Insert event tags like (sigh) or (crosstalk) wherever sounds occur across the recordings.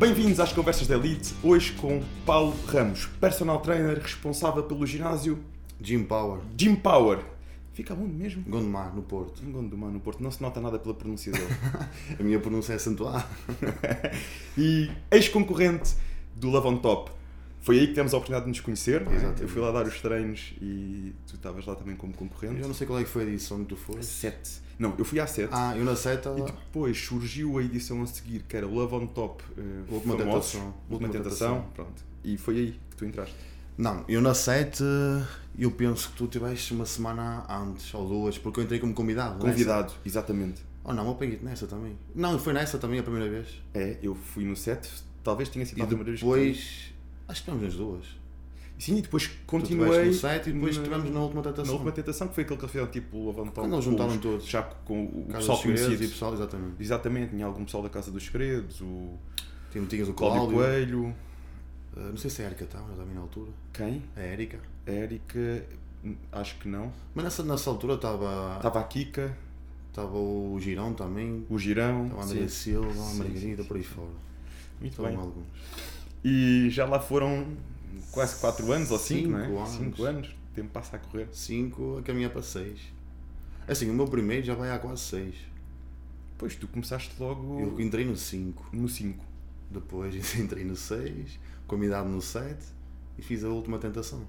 Bem-vindos às Conversas da Elite, hoje com Paulo Ramos, personal trainer responsável pelo ginásio Jim Power, Gym Power. Fica onde mesmo? Gondomar, no Porto. Em Gondomar, no Porto. Não se nota nada pela pronúncia dele. (laughs) A minha pronúncia é acentuada. (laughs) e ex-concorrente do Love on Top. Foi aí que tivemos a oportunidade de nos conhecer. é? Eu fui lá dar os treinos e tu estavas lá também como concorrente. Eu não sei qual é que foi a edição que tu foste. Sete. Não, eu fui à sete. Ah, eu na seta. E depois surgiu a edição a seguir, que era Love on Top uh, Última famosos, Tentação. Última Tentação. Tentação. Pronto. E foi aí que tu entraste. Não, eu na sete, eu penso que tu tiveste uma semana antes ou duas, porque eu entrei como convidado. nessa. Convidado, exatamente. Oh não, eu peguei-te nessa também. Não, foi nessa também a primeira vez. É, eu fui no set, talvez tenha sido E a primeira vez que depois. Acho que tivemos nas duas. Sim, e depois continuei no set e depois na- estivemos na última na tentação. última tentação, que foi aquele que eles fizeram tipo o Top. Quando eles juntaram os- todos. Já com o Casa pessoal conhecido. e pessoal, exatamente. Exatamente, tinha algum pessoal da Casa dos Segredos, o Tinha, tinhas o Cláudio Cláudio. Coelho. Ah, não sei se a Erika estava também na altura. Quem? A Erika. A Érica, acho que não. Mas nessa, nessa altura estava Estava a Kika, estava o Girão também. o Girão. Estava a André. Silva, a Margarida, por aí fora. Muito Estavam bem. alguns. E já lá foram quase 4 anos ou 5, não é? Cinco anos. 5 anos. O tempo passa a correr. Cinco a caminhar para seis. Assim, o meu primeiro já vai há quase seis. Pois, tu começaste logo Eu entrei no cinco. no 5. Depois (laughs) entrei no seis, convidado no sete e fiz a última tentação.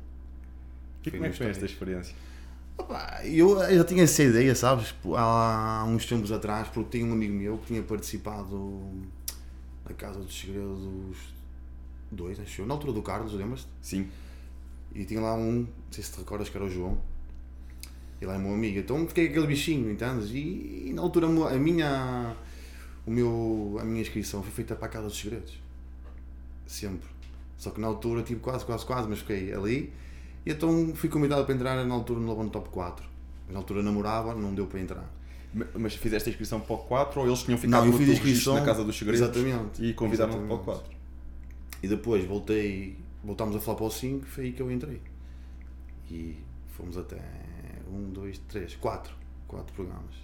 E como é que foi esta experiência? Opa, eu eu já tinha essa ideia, sabes? Há uns tempos atrás, porque tinha um amigo meu que tinha participado na Casa dos Segredos dois, acho eu, na altura do Carlos, lembras-te? Sim. E tinha lá um, não sei se te recordas que era o João. Ele é meu amigo. Então fiquei aquele bichinho, entendes? E, e na altura a minha, o meu, a minha inscrição foi feita para a Casa dos Segredos. Sempre. Só que na altura, tipo, quase, quase, quase, mas fiquei ali. E então fui convidado para entrar na altura no Top 4. Na altura namorava, não deu para entrar. Ma- Mas fizeste a inscrição para o 4 ou eles tinham ficado Não, eu no fiz a inscrição- na Casa dos Segredos Exatamente. e convidaram-te para o Exatamente. 4? E depois voltei, voltámos a falar para o 5, foi aí que eu entrei. E fomos até um, dois, três, quatro. Quatro programas.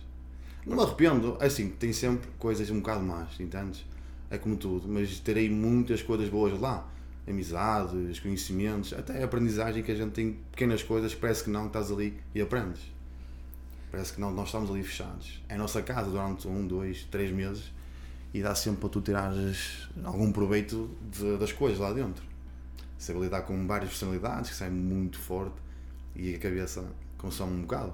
Não me arrependo, é assim, tem sempre coisas um bocado más, entendes? É como tudo, mas terei muitas coisas boas lá. Amizades, conhecimentos, até a aprendizagem que a gente tem pequenas coisas, parece que não, estás ali e aprendes. Parece que não, nós estamos ali fechados. É a nossa casa durante um, dois, três meses e dá sempre para tu tirares algum proveito de- das coisas lá dentro. Saber lidar com várias personalidades, que saem muito forte e a cabeça consome um bocado.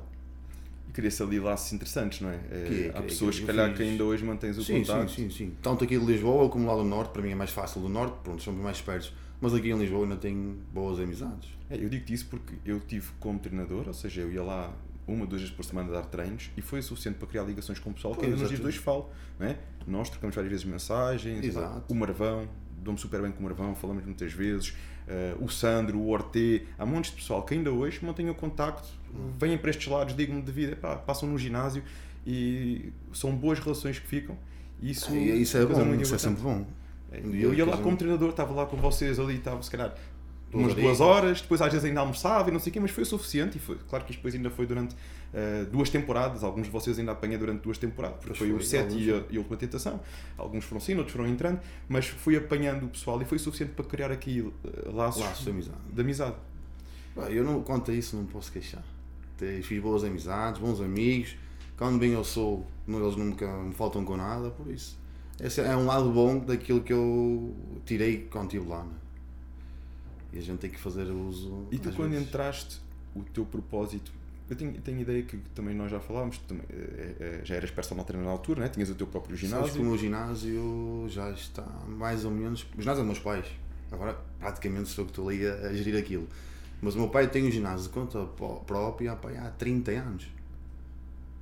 E cria-se ali laços interessantes, não é? É, Que- há que- pessoas que que, calhar, que fiz. ainda hoje mantens o Sim, sim, contacto. sim, sim. Tanto aqui de Lisboa como lá do Norte, para mim é mais fácil do Norte, pronto, somos mais perto. Mas aqui em Lisboa ainda tenho boas amizades. É, eu digo-te isso porque eu tive como treinador, ou seja, eu ia lá uma, duas vezes por semana dar treinos e foi o suficiente para criar ligações com o pessoal que Pois, ainda nos dias de hoje falo. Não é? Nós trocamos várias vezes mensagens, Exato. o Marvão, dou-me super bem com o Marvão, falamos muitas vezes, eh, o Sandro, o Orte, há montes de pessoal que ainda hoje mantenho o contacto, Hum. vêm para estes lados, digam-me de vida, pá, passam no ginásio e são boas relações que ficam. Isso, E isso é coisa bom, muito isso é sempre bom. É, Eu ia que lá a como treinador, estava lá com vocês ali, estava se calhar Duas umas duas horas, depois às vezes ainda almoçava e não sei o quê, mas foi o suficiente e foi. Claro que isto depois ainda foi durante eh, duas temporadas, alguns de vocês ainda apanhei durante duas temporadas, porque Pois foi, o foi, 7 alguns e a, e a última tentação. Alguns foram sim, outros foram entrando, mas fui apanhando o pessoal e foi suficiente para criar aqui eh, laços, Laços de amizade. de amizade. Eu não, quanto a isso não posso queixar. Fiz boas amizades, bons amigos. Quando bem eu sou, eles nunca me faltam com nada, por isso. Esse é um lado bom daquilo que eu tirei quando estive lá. né? E a gente tem que fazer uso. E tu quando vezes. entraste, o teu propósito. Eu tenho, tenho ideia que também nós já falámos, tu também, eh, eh, já eras personal trainer na altura, né? tinhas o teu próprio Sabes ginásio. que o meu ginásio já está mais ou menos. O ginásio é dos meus pais. Agora praticamente sou que estou ali a, a gerir aquilo. Mas o meu pai tem um ginásio de conta pró- própria há 30 anos.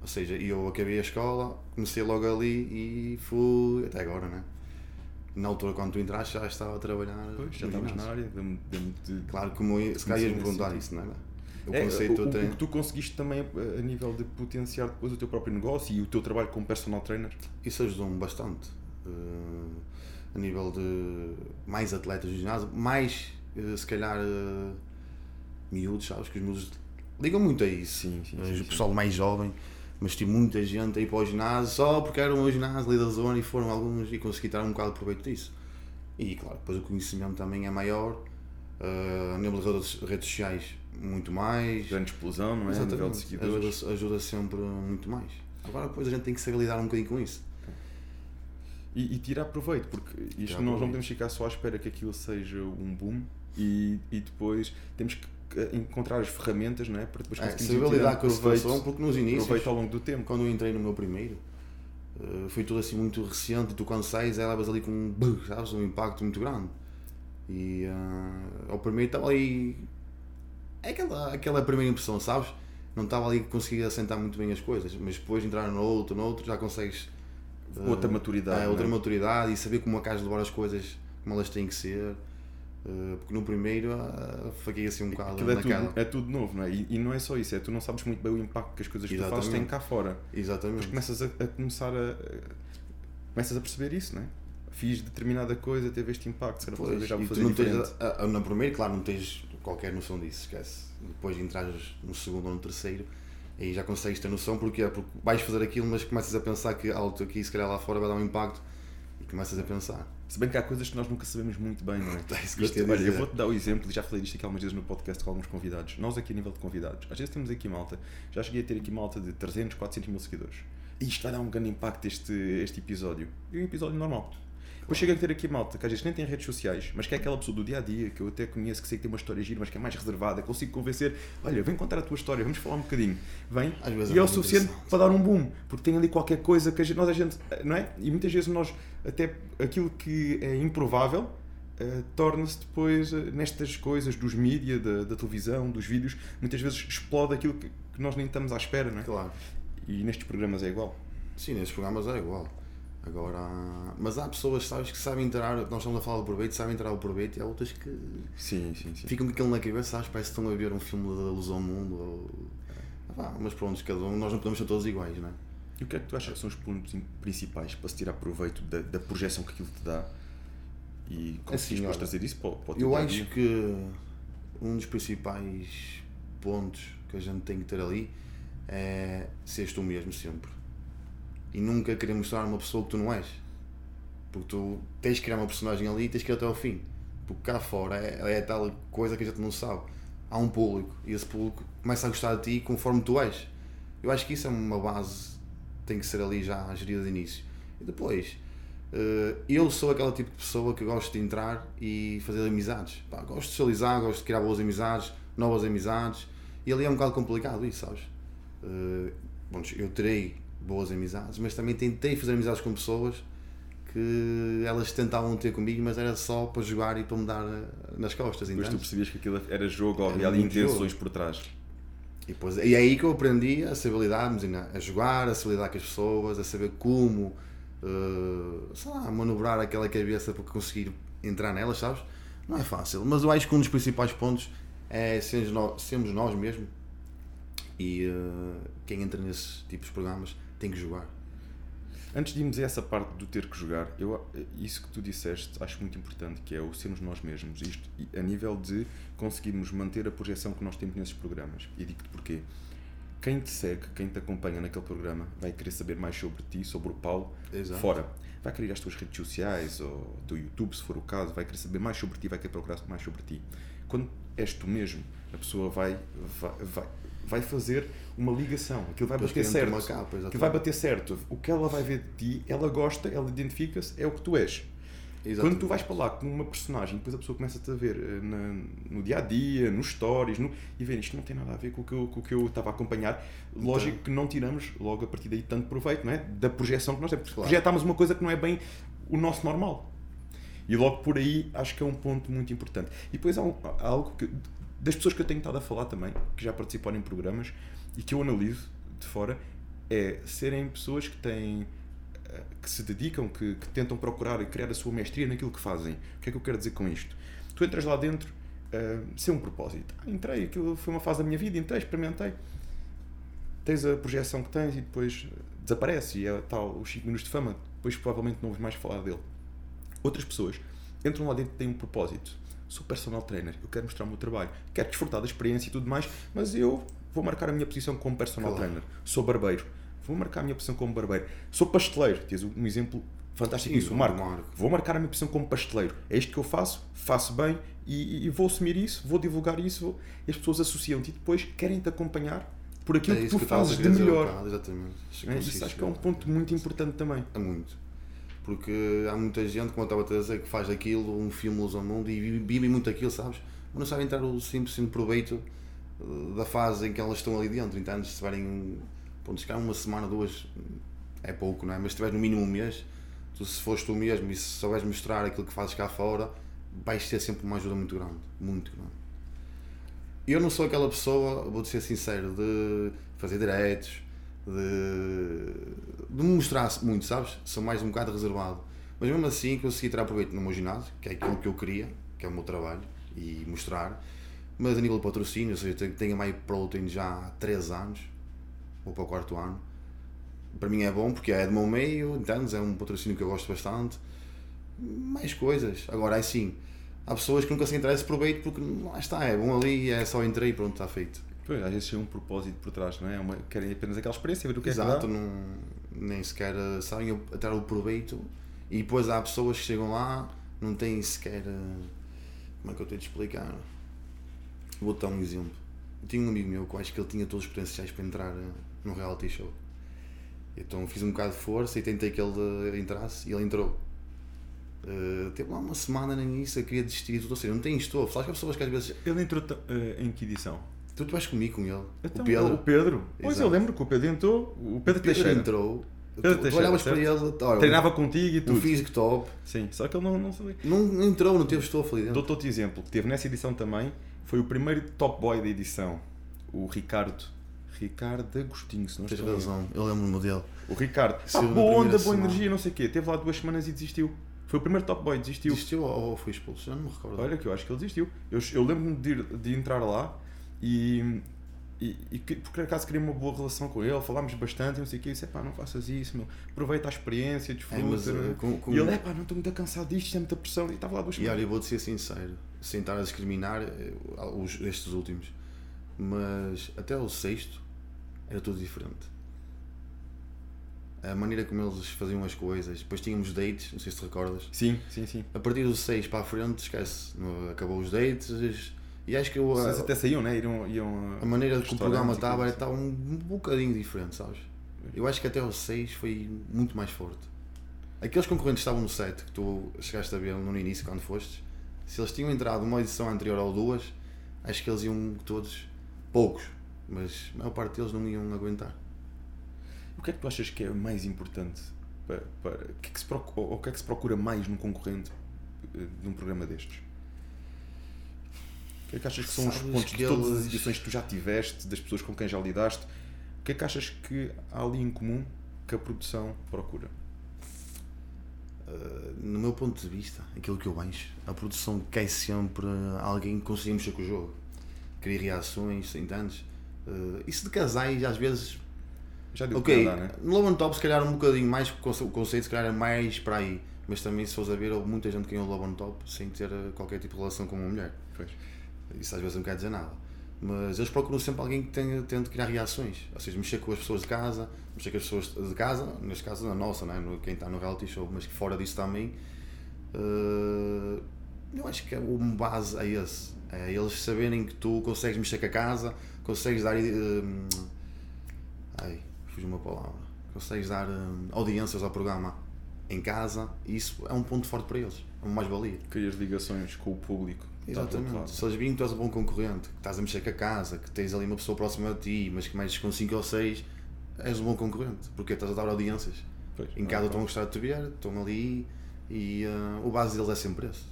Ou seja, eu acabei a escola, comecei logo ali e fui até agora, né? Na altura quando tu entraste já estava a trabalhar. Pois, já estavas na área, deu-me- deu-me de Claro que se calhar ias me perguntar isso, não é? O É, conceito o, eu o que tu conseguiste também eh, a nível de potenciar depois o teu próprio negócio e o teu trabalho como personal trainer. Isso ajudou-me bastante. eh, a nível de mais atletas do ginásio, mais eh, se calhar eh, miúdos, sabes? Que os miúdos ligam muito a isso. Sim, sim, sim, o pessoal mais jovem, mas tive muita gente a ir para o ginásio só porque era um ginásio ali da zona e foram alguns e consegui tirar um bocado de proveito disso. E claro, depois o conhecimento também é maior, uh, a nível de redes, sociais, muito mais. Grande explosão, não é? A nível de seguidores. Ajuda, ajuda sempre muito mais. Agora, depois a gente tem que saber lidar um bocadinho com isso. E, e tirar proveito, porque isto nós não podemos ficar só à espera que aquilo seja um boom e, e depois temos que encontrar as ferramentas não é? para depois conseguirmos é, saber lidar com a situação, porque nos inícios, proveito ao longo do tempo. Quando eu entrei no meu primeiro, uh, foi tudo assim muito recente, tu quando sais, é, levas ali com um, sabes, um impacto muito grande. E uh, ao primeiro estava ali. É aquela, aquela primeira impressão, sabes? Não estava ali conseguir assentar muito bem as coisas, mas depois entrar no outro, no outro, já consegues. Uh, outra maturidade. É, outra é? maturidade e saber como a casa de levar as coisas como elas têm que ser. Uh, porque no primeiro uh, fiquei assim um bocado é tudo, é tudo novo, não é? E, e, não é só isso, é tu não sabes muito bem o impacto que as coisas que tu fazes têm cá fora. Exatamente. Depois começas a, a começar a, a, começas a perceber isso, não é? Fiz determinada coisa, teve este impacto, será pois, já vou fazer diferente. Tens, a, a, no primeiro, claro, não tens qualquer noção disso, esquece. Depois de entrares no segundo ou no terceiro, aí já consegues ter noção, porque, porque vais fazer aquilo, mas começas a pensar que algo aqui, se calhar lá fora, vai dar um impacto começas a pensar. Se bem que há coisas que nós nunca sabemos muito bem, não é? (laughs) é Isto, olha, eu vou-te dar o exemplo, já falei disto aqui algumas vezes no podcast com alguns convidados. Nós aqui a nível de convidados, às vezes temos aqui malta, já cheguei a ter aqui malta de 300, 400 mil seguidores. E isto vai dar um grande impacto este, este episódio. E um episódio normal. Depois chega a ter aqui malta que às vezes nem tem redes sociais, mas que é aquela pessoa do dia a dia que eu até conheço, que sei que tem uma história gira, mas que é mais reservada, consigo convencer, olha, vem contar a tua história, vamos falar um bocadinho. Vem e é, é o suficiente para dar um boom, porque tem ali qualquer coisa que a gente, nós a gente, não é? E muitas vezes nós, até aquilo que é improvável, uh, torna-se depois uh, nestas coisas dos mídias, da, da, televisão, dos vídeos, muitas vezes explode aquilo que, que nós nem estamos à espera, não é? Claro. E nestes programas é igual. Sim, nestes programas é igual. Agora, mas há pessoas sabes, que sabem entrar, nós estamos a falar do proveito, sabem entrar o proveito e há outras que sim, sim, sim. ficam com aquilo na cabeça, sabes, parece que estão a ver um filme da luz ao mundo. Ou... Ah, mas pronto, cada um, nós não podemos ser todos iguais, não é? E o que é que tu achas que são os pontos principais para se tirar proveito da, da projeção que aquilo te dá? E como assim, trazer isso para, para o Eu acho que um dos principais pontos que a gente tem que ter ali é seres tu mesmo sempre e nunca querer mostrar uma pessoa que tu não és. Porque tu tens que criar uma personagem ali e tens que ir até ao fim. Porque cá fora é, é tal coisa que a gente não sabe. Há um público e esse público começa a gostar de ti conforme tu és. Eu acho que isso é uma base tem que ser ali já gerida de início. E depois, eh, eu sou aquele tipo de pessoa que gosto de entrar e fazer amizades. Pá, gosto de socializar, gosto de criar boas amizades, novas amizades. E ali é um bocado complicado isso, sabes? Eh, bom, eu terei boas amizades, mas também tentei fazer amizades com pessoas que elas tentavam ter comigo, mas era só para jogar e para me dar eh, nas costas. Mas tu percebias que aquilo era jogo, havia ali intenções por trás. E, depois, e é aí que eu aprendi a saber lidar, a jogar, a saber lidar com as pessoas, a saber como, uh, sei lá, manobrar aquela cabeça para conseguir entrar nelas, sabes? Não é fácil, mas eu acho que um dos principais pontos é sermos nós, sermos nós mesmos e uh, quem entra nesses tipos de programas tem que jogar. Antes de irmos a essa parte do ter que jogar, eu, isso que tu disseste acho muito importante, que é o sermos nós mesmos. Isto a nível de conseguirmos manter a projeção que nós temos nesses programas. E digo-te porquê. Quem te segue, quem te acompanha naquele programa, vai querer saber mais sobre ti, sobre o Paulo, Exato. fora. Vai querer ir às tuas redes sociais ou do YouTube, se for o caso, vai querer saber mais sobre ti, vai querer procurar mais sobre ti. Quando és tu mesmo, a pessoa vai, vai, vai vai fazer uma ligação, aquilo vai bater certo. Capa, aquilo vai bater certo. O que ela vai ver de ti, ela gosta, ela identifica-se, é o que tu és. Exatamente. Quando tu vais para lá com uma personagem, depois a pessoa começa-te a ver eh, na, no dia a dia, nos stories, no, e ver isto não tem nada a ver com o que eu, com o que eu estava a acompanhar. Lógico então, que não tiramos logo a partir daí tanto proveito não é? da projeção que nós temos. Claro. Projetámos uma coisa que não é bem o nosso normal. E logo por aí acho que é um ponto muito importante. E depois há, um, há algo que das pessoas que eu tenho estado a falar também, que já participaram em programas e que eu analiso de fora, é serem pessoas que têm eh, que se dedicam, que, que tentam procurar e criar a sua mestria naquilo que fazem. O que é que eu quero dizer com isto? Tu entras lá dentro uh, sem um propósito. Ah, entrei, aquilo foi uma fase da minha vida, entrei, experimentei. Tens a projeção que tens e depois desaparece e é tal os 5 minutos de fama, depois provavelmente não ouves mais falar dele. Outras pessoas entram lá dentro e têm um propósito sou personal trainer, eu quero mostrar o meu trabalho, quero desfrutar da experiência e tudo mais, mas eu vou marcar a minha posição como personal claro. trainer. Sou barbeiro, vou marcar a minha posição como barbeiro. Sou pasteleiro, tens um exemplo Fantástico isso, o Marco. Marco. Vou marcar a minha profissão como pasteleiro. É isto que eu faço, faço bem e, e vou assumir isso, vou divulgar isso. vou- E as pessoas associam-te e depois querem-te acompanhar por aquilo que É isso tu a fazes de melhor. pá, Exatamente. Que É, isso acho que é um ponto muito importante também. É muito. Porque há muita gente, como eu estava a dizer, que faz aquilo, um filme luz ao mundo e vive, muito aquilo, sabes? Mas não sabem entrar o simples proveito eh, da fase em que elas estão ali dentro. Então, se tiverem, pronto, se uma semana, duas, é pouco, não é? Mas se tiveres no mínimo um mês, tu se fores tu mesmo e se souberes mostrar aquilo que fazes cá fora, vais ter sempre uma ajuda muito grande. Muito grande. Eu não sou aquela pessoa, vou-te ser sincero, de fazer diretos, de, de mostrar muito, sabes? Sou mais um bocado reservado. Mas mesmo assim consegui tirar proveito no meu ginásio, que é aquilo que eu queria, que é o meu trabalho, e mostrar. Mas a nível de patrocínio, ou seja, tenho- tenho a My Protein já há 3 anos, ou para o quarto ano. Para mim é bom porque é do meu meio, entendes? É um patrocínio que eu gosto bastante. Mais coisas. Agora, é assim, há pessoas que nunca se interessam proveito porque lá está, é bom ali, é só entrei e pronto, está feito. Pois, às vezes tem um propósito por trás, não é? É uma- querem apenas aquela experiência, ver o que Exato, é que dá. não, nem sequer eh, sabem tirar o proveito. E depois há pessoas que chegam lá, não têm sequer. eh, Como é que eu tenho de explicar? Vou dar um exemplo. Eu tinha um amigo meu que eu acho que ele tinha todos os potenciais para entrar eh, num reality show. Então fiz um bocado de força e tentei que ele entrasse e ele entrou. Eh, teve lá uma semana no início, eu queria desistir, tudo, ou seja, não tem estofo. Sabes que há pessoas que às vezes. Ele entrou eh, em que edição? Tu, tu vais comigo com ele. Então, o Pedro. O Pedro. Pois Exato. eu lembro que o Pedro entrou, o Pedro, Pedro Teixeira. entrou. Pedro tu, tu Teixeira, olhavas para ele, olha, Treinava contigo e um tudo. físico top. Sim, só que ele não, não sabia. Não, não entrou, não teve estofo ali dentro. Dou-te outro exemplo, que teve nessa edição também, foi o primeiro top boy da edição, o Ricardo. Ricardo Agostinho, se não Tens estou razão, eu lembro-me dele. O Ricardo. Ah, boa onda, boa semana. energia, não sei o quê. Teve lá duas semanas e desistiu. Foi o primeiro top boy, desistiu. Desistiu ou, ou foi expulso? Já não me recordo. Olha que eu acho que ele desistiu. Eu, eu lembro-me de, de entrar lá e, e, e que- por acaso queria uma boa relação com ele, falámos bastante não sei o quê. Eu disse, pá, não faças isso, meu. aproveita a experiência, desfruta. É, mas, né? com- com- E ele, é pá, não estou muito cansado disto, isto é muita pressão. E estava lá duas E olha, eu vou-te ser sincero, sem estar a discriminar eh, os, estes últimos, mas até o sexto era tudo diferente. A maneira como eles faziam as coisas, depois tínhamos dates, não sei se te recordas. Sim, sim, sim. A partir do 6 para a frente, esquece, acabou os dates e acho que eu, Vocês a, até saíam, né? Iam, iam a maneira que o programa e estava estava um bocadinho diferente, sabes? Eu acho que até o 6 foi muito mais forte. Aqueles concorrentes que estavam no set, que tu chegaste a ver no início quando fostes, se eles tinham entrado uma edição anterior ou duas, acho que eles iam todos, poucos, mas a maior parte deles não iam aguentar. O que é que tu achas que é mais importante para, para que é que se procura, ou o que é que se procura mais num concorrente eh, de um programa destes? Que é que achas que são os Sabes pontos que de todas as edições que tu já tiveste, das pessoas com quem já lidaste? O que é que achas que há ali em comum que a produção procura? Uh, no meu ponto de vista, aquilo que eu vejo, a produção quer sempre alguém que consiga mexer com o jogo, criar reações, entendes? Uh, isso de casais, às vezes, Já deu Ok, para andar, né? no Love on Top se calhar um bocadinho mais, o conce- o conceito se calhar é mais para aí. Mas também se fores a ver, houve muita gente que ganhou o Love on Top sem ter qualquer tipo de relação com uma mulher. Pois. Isso às vezes não quer dizer nada. Mas eles procuram sempre alguém que tenha, tente criar reações. Ou seja, mexer com as pessoas de casa, mexer com as pessoas de casa, neste caso na nossa, não é? Quem está no reality show, mas que fora disso também. eh, eu acho que o base é esse. É eles saberem que tu consegues mexer com a casa, consegues dar. eh, ai, fugiu uma palavra. Consegues dar hum, audiências ao programa em casa e isso é um ponto forte para eles. É uma mais-valia. Crias ligações com o público. outro Exatamente. Se eles virem que tu és um bom concorrente, que estás a mexer com a casa, que tens ali uma pessoa próxima de ti, mas que mexes com 5 ou 6, és um bom concorrente. Porque estás a dar audiências. Pois, Em é casa estão a gostar de te ver, estão ali e ah, o base deles é sempre esse.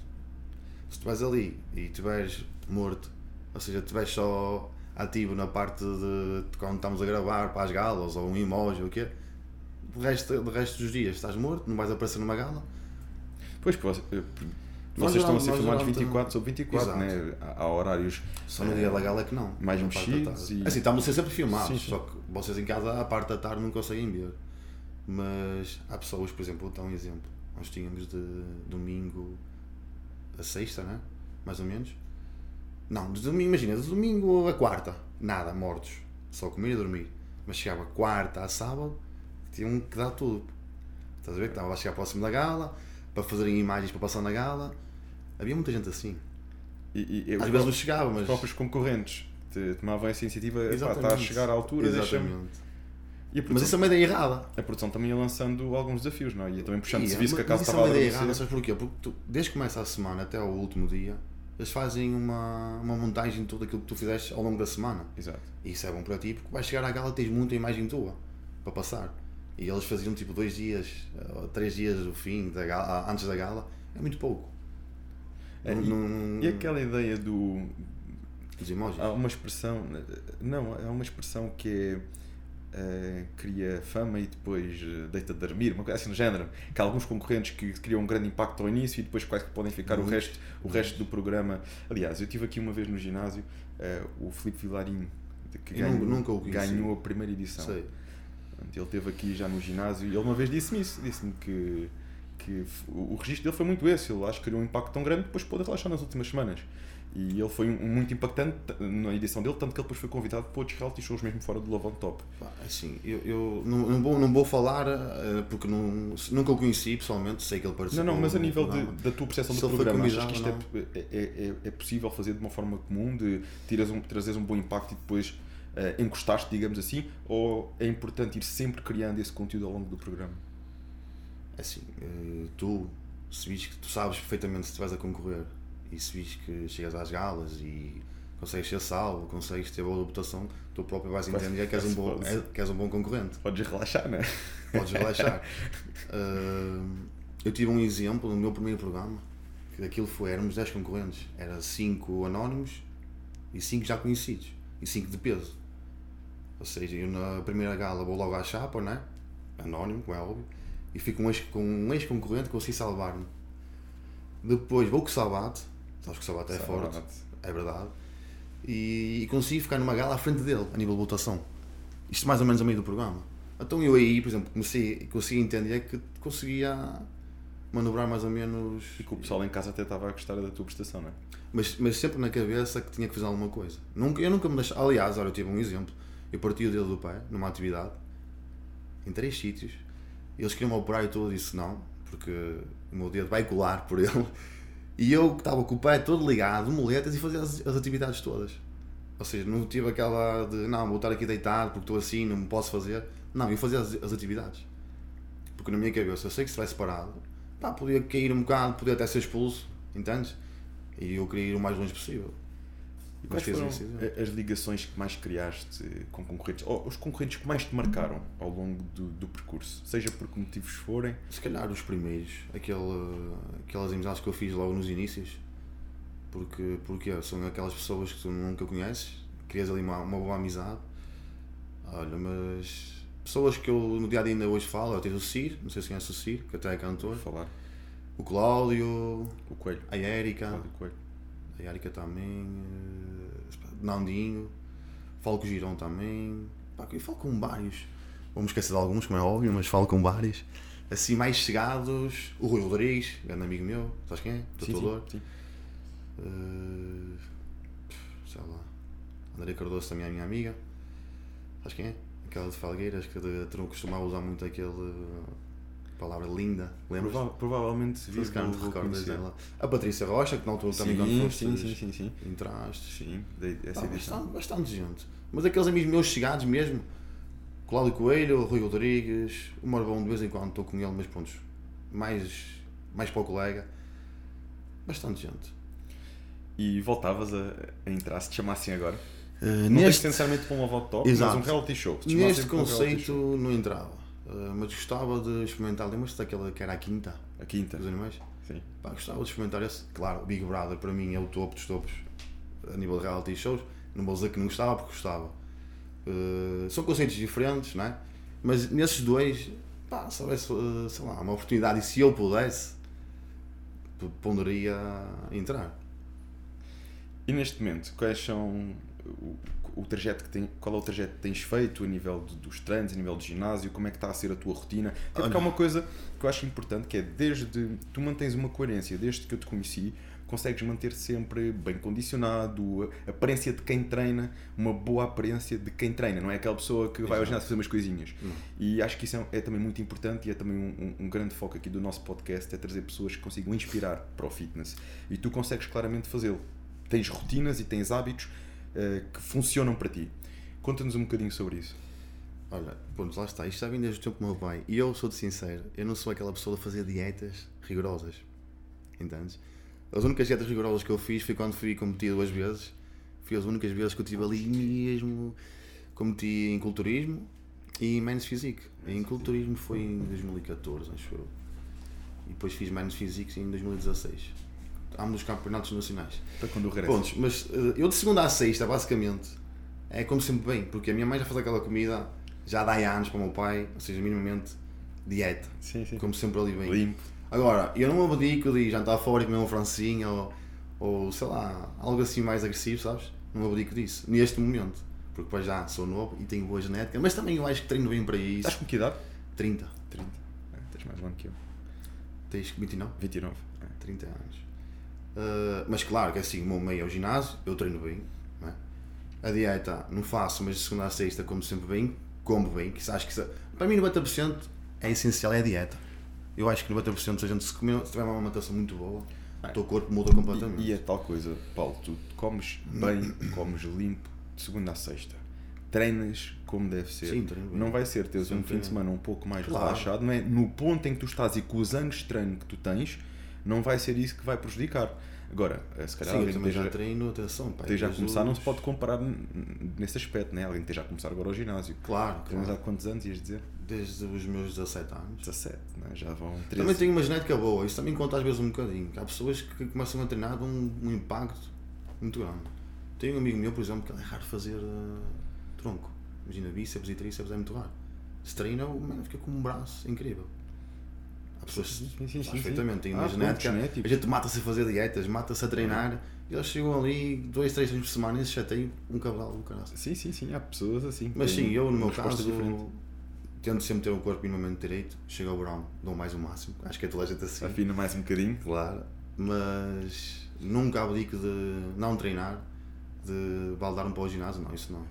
Se tu vais ali e estiveres morto, ou seja, estiveres só ativo na parte de, de quando estamos a gravar para as galas ou um emoji ou o quê, de resto, de resto dos dias estás morto, não vais aparecer numa gala. Pois, vocês, eh, vocês estão a ser filmados geralmente- 24 sobre 24, Exato. né? Há, há horários. Só no dia da gala é que não. mais mexidos e- Assim, estamos a ser sempre filmados, Sim, sim. só que vocês em casa, à parte da tarde, não conseguem ver. Mas há pessoas, por exemplo, vou dar um exemplo. Nós tínhamos de domingo a sexta, né? Mais ou menos. Não, de domingo, imagina, de domingo a quarta, nada, mortos. Só comer e dormir. Mas chegava quarta a sábado, tinham que dar tudo. Estás a ver? Que estava a chegar próximo da gala, para fazerem imagens para passar na gala. Havia muita gente assim. E, e, Às os vezes não chegava, Os mas. próprios concorrentes te- tomavam essa iniciativa, "Epá, está a chegar à altura. Exatamente. A Mas produção, isso é uma ideia errada. a produção também ia lançando alguns desafios, não é? Ia também puxando Ia, serviço que a casa isso é estava uma a ideia errada, sabes porquê? Porque tu, desde que começa a semana até ao último dia, eles fazem uma, uma montagem de tudo aquilo que tu fizeste ao longo da semana. Exato. E isso é bom para ti porque vais chegar à gala e tens muita imagem tua para passar. E eles faziam tipo dois dias, ou três dias do fim, da gala, antes da gala, é muito pouco. É, Não- e, não- e aquela ideia do. Os emojis. Há uma expressão. Não, há uma expressão que é. eh, cria fama e depois eh, deita de dormir, uma coisa assim do género. Que há alguns concorrentes que criam um grande impacto ao início e depois quase que podem ficar o Muitos, resto, o resto do programa. Aliás, eu estive aqui uma vez no ginásio, eh, o Filipe Vilarinho, que ganhou, nunca- nunca o conheci. ganhou a primeira edição. Sei. Ele esteve aqui já no ginásio e ele uma vez disse-me isso, disse-me que, que o registro dele foi muito esse, ele acho que criou um impacto tão grande que depois pôde relaxar nas últimas semanas. E ele foi um, muito impactante na edição dele, tanto que ele depois foi convidado para outros reality shows mesmo fora do Love on Top. Assim, eu, eu não, não, vou, não vou falar eh, porque não, nunca o conheci pessoalmente, sei que ele Não, participou. não, mas a nível de, da tua percepção do programa, achas que isto é, é, é, é possível fazer de uma forma comum, de tiras um, trazeres um bom impacto e depois eh, encostaste, digamos assim, ou é importante ir sempre criando esse conteúdo ao longo do programa? Assim, eh, tu, se vis que tu sabes perfeitamente se tu vais a concorrer e se vis que chegas às galas e consegues ser salvo, consegues ter boa reputação, tu próprio vais entender que és um bom, é- que és um bom concorrente. Podes relaxar, não é? Podes relaxar. (laughs) Eh, eu tive um exemplo no meu primeiro programa, que aquilo foi, éramos 10 concorrentes, era 5 anónimos e 5 já conhecidos, e 5 de peso. Ou seja, eu na primeira gala vou logo à chapa, né? Anónimo, como é óbvio, e fico com um ex- com um ex-concorrente que consegui salvar-me. Depois vou com o Sabate, sabes que o Sabate é forte, é verdade, e, e consigo ficar numa gala à frente dele, a nível de votação. Isto mais ou menos a meio do programa. Então eu aí, por exemplo, comecei, consegui entender que conseguia manobrar mais ou menos, E que o pessoal em casa até estava a gostar da tua prestação, não é? mas, mas sempre na cabeça que tinha que fazer alguma coisa. Nunca, eu nunca me deixava. Aliás, olha, eu tive um exemplo. Eu parti o dedo do pé numa atividade, em três sítios. Eles queriam-me operar e tudo, disse não, porque o meu dedo vai colar por ele. E eu estava com o pé todo ligado, muletas, e fazia as, as atividades todas. Ou seja, não tive aquela de não, vou estar aqui deitado porque estou assim, não me posso fazer. Não, eu fazia as, as atividades. Porque na minha cabeça eu sei que se estivesse parado, pá, podia cair um bocado, podia até ser expulso, entendes? E eu queria ir o mais longe possível. E quais foram as ligações que mais criaste com concorrentes? Ou os concorrentes que mais te marcaram ao longo do, do percurso? Seja por que motivos forem. Se calhar os primeiros, aquele, aquelas amizades que eu fiz logo nos inícios, porque, porque são aquelas pessoas que tu nunca conheces, crias ali uma, uma boa amizade. Olha, mas pessoas que eu no dia a dia ainda hoje falo, eu tenho o Cir, não sei se conhece o Cir, que até é cantor, Vou falar. o Cláudio, O Coelho. a Érica, Cláudio Coelho. A Érica também, eh, Nandinho, falo com o Girão também, pá, eu falo com vários. Vou-me esquecer de alguns, como é óbvio, mas falo com vários. Assim, mais chegados, o Rui Rodrigues, grande amigo meu, sabes quem é? Tatuador. sim, sim. Eh, sei lá. André Cardoso também é minha amiga. Sabes quem é? Aquela de Falgueiras que não costumava usar muito aquele palavra linda, lembras? Prova- provavelmente Se vivo calhar não te recordas conhecer. dela. A Patrícia Rocha, que na altura também quando foste sim, sim, sim, sim. entraste. Sim, essa edição. bastante, bastante gente. Mas aqueles amigos meus chegados mesmo, Cláudio Coelho, Rui Rodrigues, o Marvão de vez em quando estou com ele, mas pontos mais, mais para o colega. Bastante gente. E voltavas a, a entrar, se te chamassem agora. Uh, Não tens neste necessariamente para um avó top, Exato. mas um reality show. Se te neste para um conceito show. não entrava. Uh, mas gostava de experimentar. Lembras-te daquela que era a quinta A quinta. dos animais? Sim. Pá, gostava de experimentar esse. Claro, o Big Brother para mim é o topo dos topos a nível de reality shows. Não vou dizer que não gostava, porque gostava. Uh, são conceitos diferentes, não é? Mas nesses dois, pá, se houvesse, uh, sei lá, uma oportunidade e se eu pudesse, ponderia entrar. E neste momento, quais são o, trajeto que tem, qual é o trajeto que tens feito a nível de, dos treinos, a nível do ginásio, como é que está a ser a tua rotina? Até porque há uma coisa que eu acho importante que é desde tu mantens uma coerência desde que eu te conheci, consegues manter sempre bem condicionado, a aparência de quem treina, uma boa aparência de quem treina, não é aquela pessoa que vai ao ginásio fazer umas coisinhas. Uhum. E acho que isso é, é, também muito importante e é também um, um, um, grande foco aqui do nosso podcast, é trazer pessoas que consigam inspirar para o fitness. E tu consegues claramente fazê-lo. Tens rotinas e tens hábitos uh, que funcionam para ti. Conta-nos um bocadinho sobre isso. Olha, pronto, lá está. Isto já vem desde o tempo do meu pai. E eu sou-te sincero, eu não sou aquela pessoa a fazer dietas rigorosas. Entendes? As únicas dietas rigorosas que eu fiz foi quando fui competir duas vezes. Foi as únicas vezes que eu tive ali mesmo. Competi em culturismo e em Men's Physique. Em culturismo foi em 2014, acho eu. E depois fiz Men's Physique em 2016. Ambos dos campeonatos nacionais. Para quando regresso. Pontos, mas eh, eu de segunda a sexta, basicamente, é como sempre bem, porque a minha mãe já faz aquela comida já dá anos para o meu pai, ou seja, minimamente dieta. Sim, sim. Como sempre ali bem. Limpo. Agora, eu não abdico de jantar fora e comer um francinho ou, ou sei lá, algo assim mais agressivo, sabes? Não abdico disso, neste momento. Porque depois já sou novo e tenho boa genética, mas também eu acho que treino bem para isso. Estás com que idade? 30. 30. É, tens mais ano que eu. Tens 29? 29. É. 30 anos. Uh, mas claro que assim, o meu meio é o ginásio, eu treino bem. É? A dieta não faço, mas de segunda a sexta como sempre bem, como bem, que acho que isso, para mim 90% é essencial, é a dieta. Eu acho que 90% se a gente se, comer, se tiver uma alimentação muito boa, o teu corpo muda completamente. E, e é tal coisa, Paulo, tu comes bem, comes limpo, de segunda a sexta. Treinas como deve ser. Sim, não vai ser teres um fim de semana um pouco mais claro. relaxado, não é? No ponto em que tu estás e com os anos de treino que tu tens, não vai ser isso que vai prejudicar. Agora, eh, se calhar Sim, alguém também esteja, já treino, atenção, pai. esteja a começar, não se pode comparar nesse aspecto, né? Alguém esteja a começar agora ao ginásio. Claro, claro. há quantos anos, ias dizer? Desde os meus 17 anos. 17, né? já vão 13. Também tenho uma genética boa, isso também conta às vezes um bocadinho. Há pessoas que começam a treinar de um, um impacto muito grande. Tenho um amigo meu, por exemplo, que é raro fazer uh, tronco. Imagina, bíceps e tríceps é muito raro. Se treina, o mano fica com um braço incrível. Há pessoas Sim, sim, sim, perfeitamente, têm Ah, uma pontos genética. A gente mata-se a fazer dietas, mata-se a treinar. E eles chegam ali dois, três vezes por semana e se chateiam um cavalo do caralho. Sim, sim, sim, há pessoas assim. Mas têm sim, eu no meu caso diferente. tento sempre ter o corpo minimamente direito. Chega ao verão, dou mais o máximo. Acho que é toda a gente assim. Afina mais um bocadinho. Claro. Mas nunca abdico de não treinar, de baldar-me para o ginásio, não, isso não.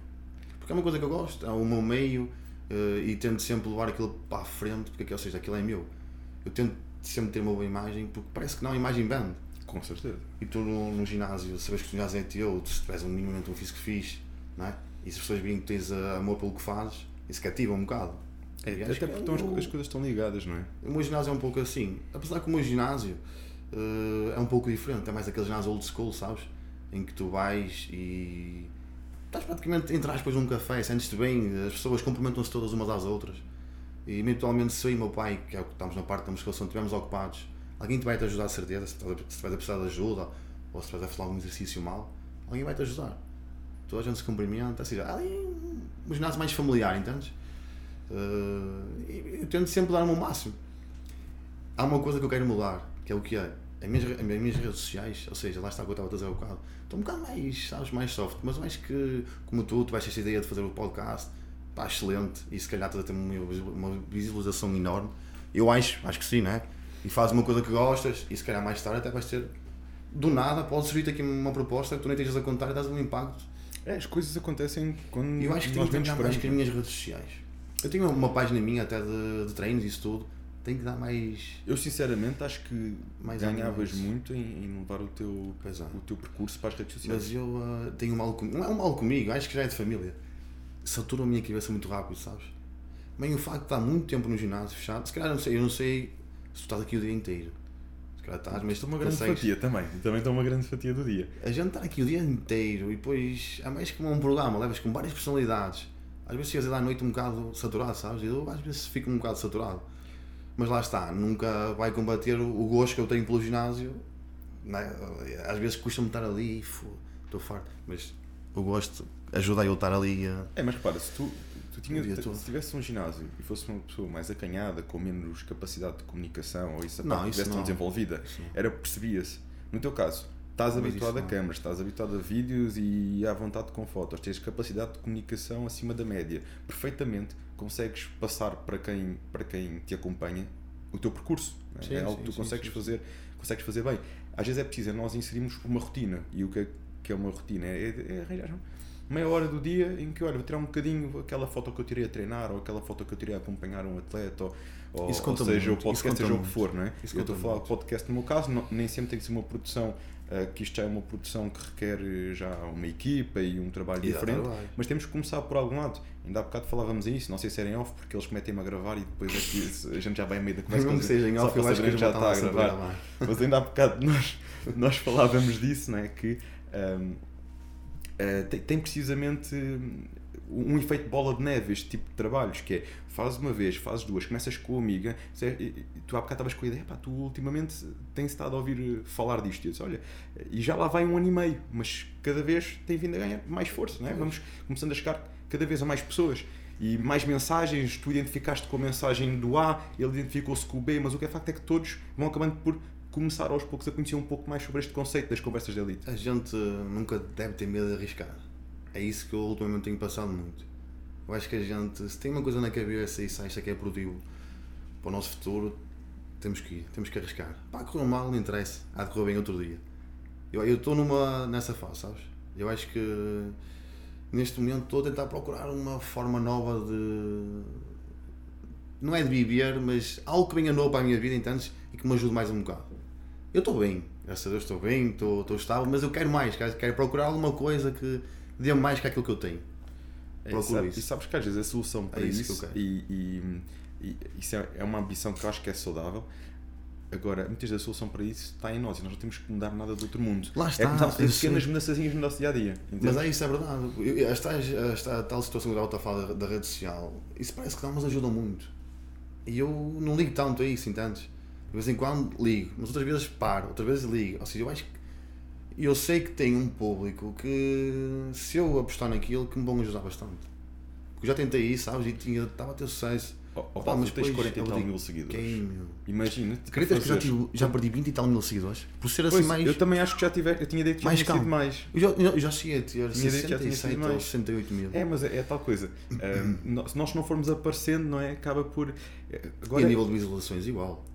Porque é uma coisa que eu gosto, é o meu meio eh, e tento sempre levar aquilo para a frente, porque, ou seja, aquilo é meu. Eu tento sempre ter uma boa imagem, porque parece que não, a imagem band. Com certeza. E tu no, no ginásio, sabes que o ginásio é teu, se tiveres um minimamente um físico fixe, não é? E se as pessoas virem que tens amor pelo que fazes, isso cativa um bocado. É, até que porque é estão as, coisas estão ligadas, não é? o meu ginásio é um pouco assim. Apesar que o meu ginásio eh, é um pouco diferente. É mais aquele ginásio old school, sabes? Em que tu vais e estás praticamente entre aspas num café, sentes-te bem, as pessoas cumprimentam-se todas umas às outras. E eventualmente se eu e meu pai, que é o que estamos na parte da musculação, estivermos ocupados, alguém te vai te ajudar certeza, se estás a- precisar de ajuda ou se estiveres a fazer algum exercício mal, alguém vai te ajudar. Toda a gente se cumprimenta, há ali um, um ginásio mais familiar, entendes? Eh, eu tento sempre dar o meu máximo. Há uma coisa que eu quero mudar, que é o que é. As minhas, as minhas redes sociais, ou seja, lá está o que eu estava a dizer há bocado, estão um bocado mais, sabes, mais soft, mas eu acho que, como tu, tu vais ter esta ideia de fazer o podcast, pá, excelente, e se calhar estás a ter uma, visualização enorme. Eu acho, acho que sim, né? E fazes uma coisa que gostas, e se calhar mais tarde até vais ter, do nada, pode surgir aqui uma proposta que tu nem estejas a contar e dás um impacto. É, as coisas acontecem quando eu acho que tenho que trabalhar mais com as minhas redes sociais. Eu tenho uma página minha até de, de treinos e isso tudo, tenho que dar mais. Eu sinceramente acho que Mais ganhavas muito em, em levar o teu, é. o teu percurso para as redes sociais. Mas eu ah, tenho um mal comigo. Não é um mal comigo, acho que já é de família. Satura a minha cabeça muito rápido, sabes? Bem, o facto de estar muito tempo no ginásio fechado, se calhar não sei, eu não sei se tu estás aqui o dia inteiro. Se calhar estás, mas Estou uma grande consegues- fatia também. Também estou uma grande fatia do dia. A gente estar aqui o dia inteiro e depois é mais como um programa, levas com várias personalidades. Às vezes chegas à noite um bocado saturado, sabes? Eu às vezes fico um bocado saturado. Mas lá está, nunca vai combater o gosto que eu tenho pelo ginásio. né? Às vezes custa-me estar ali estou farto. Mas o gosto ajuda a eu estar ali. a- É, mas repara, se tu, tu todo. se tivesse um ginásio e fosse uma pessoa mais acanhada, com menos capacidade de comunicação, ou isso a Não, parte tivesse tão não. desenvolvida, Isso não. era percebia-se. No teu caso, estás Mas habituado a não. câmaras, estás habituado a vídeos e à vontade com fotos, tens capacidade de comunicação acima da média, perfeitamente consegues passar para quem, para quem te acompanha o teu percurso. não é? Sim, é algo sim, que tu sim, consegues fazer, consegues fazer bem. Às vezes é preciso é nós inserirmos uma rotina e o que é, que é uma rotina é, é arranjar meia hora do dia em que olha, vou tirar um bocadinho aquela foto que eu tirei a treinar ou aquela foto que eu tirei a acompanhar um atleta ou, ou, seja muito, o podcast seja o que for, não é? Isso eu estou a falar muito. podcast no meu caso, não- nem sempre tem que ser uma produção ah, que isto já é uma produção que requer eh, já uma equipa e um trabalho E diferente, trabalho. mas temos que começar por algum lado. Ainda há bocado falávamos isso, não sei se era em off, porque eles metem-me a gravar e depois é que a gente já vai a meio da conversa. Mesmo que seja em off, eu acho que já está a gravar. Mas ainda há bocado nós, nós falávamos disso, não é? Que ahm, ah, tem, tem precisamente hum, um efeito bola de neve este tipo de trabalhos, que é fazes uma vez, fazes duas, começas com a amiga, tu há bocado estavas com a ideia, pá, tu ultimamente tens estado a ouvir eh, falar disto, e olha, e já lá vai um ano e meio, mas cada vez tem vindo a ganhar mais força, não é? Vamos começando a chegar cada vez a mais pessoas. E mais mensagens, tu identificaste com a mensagem do A, ele identificou-se com o B, mas o que é facto é que todos vão acabando por começar aos poucos a conhecer um pouco mais sobre este conceito das conversas de elite. A gente nunca deve ter medo de arriscar. É isso que eu ultimamente tenho passado muito. Eu acho que a gente, se tem uma coisa na cabeça e se acha que é produtivo para o nosso futuro, temos que ir, temos que arriscar. Pá, correu mal, não interessa. Há de correr bem outro dia. Eu estou numa nessa fase, sabes? Eu acho que neste momento estou a tentar procurar uma forma nova de. Não é de viver, mas algo que venha novo para a minha vida, entendes? E que me ajude mais um bocado. Eu estou bem, graças a Deus estou bem, estou, estou estável, mas eu quero mais, quero, quero procurar alguma coisa que dê mais que aquilo que eu tenho. É, Procuro sabe- isso. E sabes que às vezes a solução para É isso isso, que eu quero. e, e- e isso é, é uma ambição que eu acho que é saudável. Agora, muitas vezes a solução para isso está em nós e nós não temos que mudar nada do outro mundo. Lá É está, começarmos a fazer pequenas sei. mudançazinhas no nosso dia a dia. Mas é isso, é verdade. Esta, esta tal situação que eu estava a falar da, da rede social, isso parece que não nos ajuda muito. E eu não ligo tanto a isso, entendes? De vez em quando ligo, mas outras vezes paro, outras vezes ligo. Ou seja, eu acho que. Eu sei que tenho um público que, se eu apostar naquilo, que me vão ajudar bastante. Porque eu já tentei isso, sabes? E tinha, estava a ter sucesso. Oh, oh, Paulo, mas tens depois 40 e tal mil seguidores. Quem? Imagina. Acreditas que já, tive, já perdi 20 e tal mil seguidores? Por ser assim Pois, mais. Eu também acho que já tive, eu tinha ideia que mais tinha sido mais. Eu já, eu já cheguei a ter ideia que já tinha sido 67 ou mais. 68 mil. É, mas é, é tal coisa. (coughs) Se nós não formos aparecendo, não é? Acaba por. é, e Agora, a nível de visualizações, igual.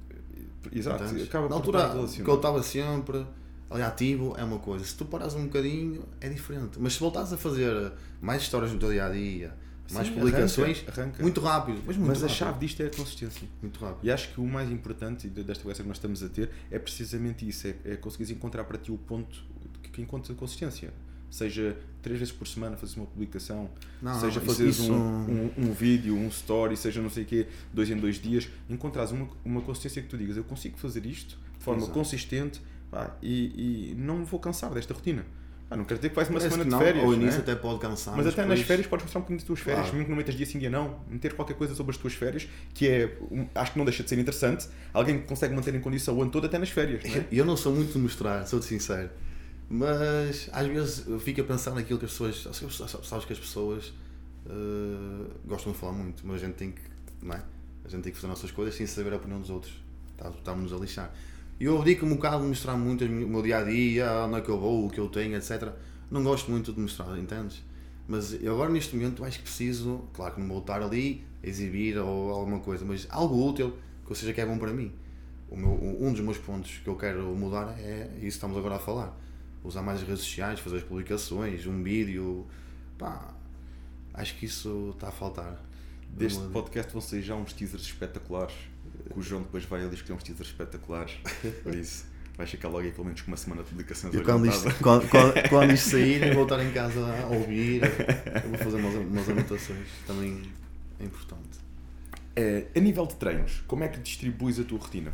Exato, Entendes? acaba Na altura que eu estava sempre ali ativo, é uma coisa. Se tu paras um bocadinho, é diferente. Mas se voltares a fazer mais histórias do teu dia a dia, mais Sim, publicações, arranca, arranca. muito rápido. Mas, muito Mas a rápido. chave disto é a consistência. Muito rápido. E acho que o mais importante de- desta conversa que nós estamos a ter é precisamente isso: é, é conseguires encontrar para ti o ponto que, que encontres a consistência. Seja três vezes por semana fazeres uma publicação, Não, seja isso- um, um, um vídeo, um story, seja não sei o quê, dois em dois dias, encontrares uma, uma consistência que tu digas: eu consigo fazer isto de forma Exato. consistente pá, e, e não me vou cansar desta rotina. Pá, não quero dizer que vais uma Parece semana que de não, férias. ao não é? início até pode cansar. Mas até nas férias podes mostrar um bocadinho das tuas férias, Claro. mesmo que não metas dia sim dia não, meter qualquer coisa sobre as tuas férias, que é, acho que não deixa de ser interessante, alguém que consegue manter em condição o ano todo até nas férias, não é? Eu não sou muito de mostrar, sou-te sincero. Mas às vezes eu fico a pensar naquilo que as pessoas. Sabes que as pessoas eh, gostam de falar muito, mas a gente tem que. Não é? A gente tem que fazer nossas coisas sem saber a opinião dos outros. Tá- Estamos a lixar. E eu dedico-me um bocado a mostrar muito o meu dia a dia, onde é que eu vou, o que eu tenho, etc. Não gosto muito de mostrar, entendes? Mas eu agora neste momento acho que preciso, claro que não vou estar ali a exibir ou alguma coisa, mas algo útil que eu seja que é bom para mim. Meu, um dos meus pontos que eu quero mudar é isso que estamos agora a falar. Usar mais as redes sociais, fazer as publicações, um vídeo. Pá, acho que isso está a faltar. Deste Não- podcast vão sair já uns teasers espetaculares, que o João depois vai ali escolher uns teasers espetaculares, (laughs) por isso vais ficar logo aí pelo menos com uma semana de publicações Eu quando isto, quando, quando, (laughs) quando isto sair, vou estar em casa a ouvir, eu vou fazer umas, umas anotações, também é importante. É, a nível de treinos, como é que distribuis a tua rotina?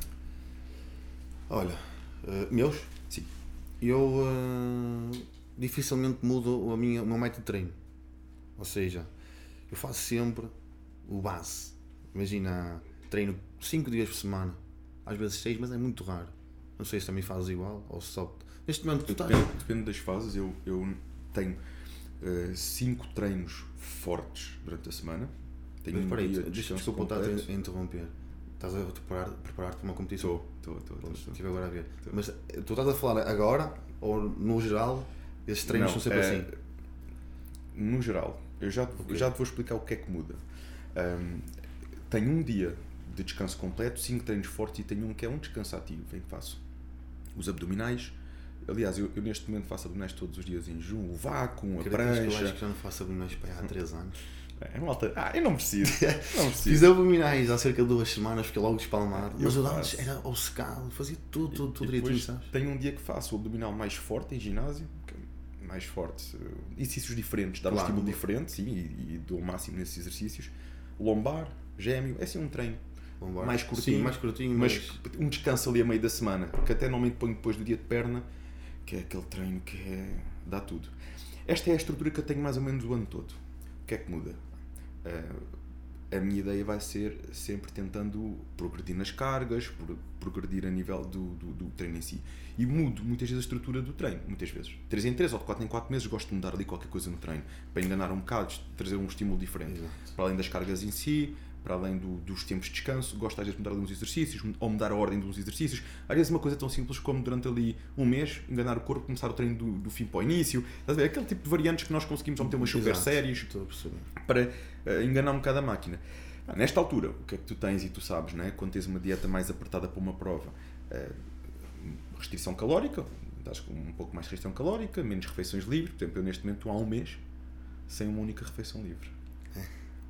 Olha, eh, meus? Sim. Eu eh, dificilmente mudo a minha, o meu método de treino. Ou seja, eu faço sempre o base. Imagina, treino 5 dias por semana, às vezes 6, mas é muito raro. Não sei se também fazes igual ou se só. Neste momento tu estás. Depende, depende das fases, eu, eu tenho 5 treinos fortes durante a semana. Tenho Mas um peraí, dia de deixa- descanso desculpa estar completo. a interromper. Estás a preparar- preparar-te para uma competição? Estou, estou, estou. Estive agora a ver. Estou. Mas eh, tu estás a falar agora Ou no geral, esses treinos Não, são sempre é, assim? No geral, eu já, te- Ok. já te vou explicar o que é que muda. Ahm, tenho um dia de descanso completo, cinco treinos fortes e tenho um que é um descanso ativo, em que faço os abdominais. Aliás, eu, eu neste momento faço abdominais todos os dias em jejum, o vácuo, a Acreditas que eu acho prancha. que já não faço abdominais para há (laughs) 3 anos. É malta. Ah, eu não preciso. (laughs) Não Fiz preciso. abdominais há cerca de duas semanas, fiquei logo despalmado. Eu Mas antes faço. era obcecado, fazia tudo, tudo, tudo direitinho, sabes? tenho um dia que faço o abdominal mais forte em ginásio, é mais forte, eh, exercícios diferentes, dar um estímulo diferente, sim, e, e dou o máximo nesses exercícios. Lombar, gêmeo, é assim um treino. Vambora. mais curtinho, Sim, mais curtinho, Mas mas... um descanso ali a meio da semana, que até normalmente ponho depois do dia de perna, que é aquele treino que é, dá tudo. Esta é a estrutura que eu tenho mais ou menos o ano todo. O que é que muda? Eh, a minha ideia vai ser sempre tentando progredir nas cargas, pro- progredir a nível do, do, do treino em si. E mudo muitas vezes a estrutura do treino, muitas vezes. 3 em 3 ou de 4 em 4 meses gosto de mudar ali qualquer coisa no treino, para enganar um bocado, trazer um estímulo diferente. Exato. Para além das cargas em si, para além do- dos tempos de descanso, gosto às vezes de mudar ali uns exercícios, ou mudar a ordem dos exercícios. Às vezes uma coisa tão simples como durante ali um mês, enganar o corpo, começar o treino do, do fim para o início. Estás a ver? Aquele tipo de variantes que nós conseguimos ou meter umas super séries para eh, enganar um bocado a máquina. Ah, nesta altura, o que é que tu tens e tu sabes, não é? Quando tens uma dieta mais apertada para uma prova, eh, restrição calórica, estás com um pouco mais de restrição calórica, menos refeições livres. Por exemplo, eu neste momento estou há um mês sem uma única refeição livre.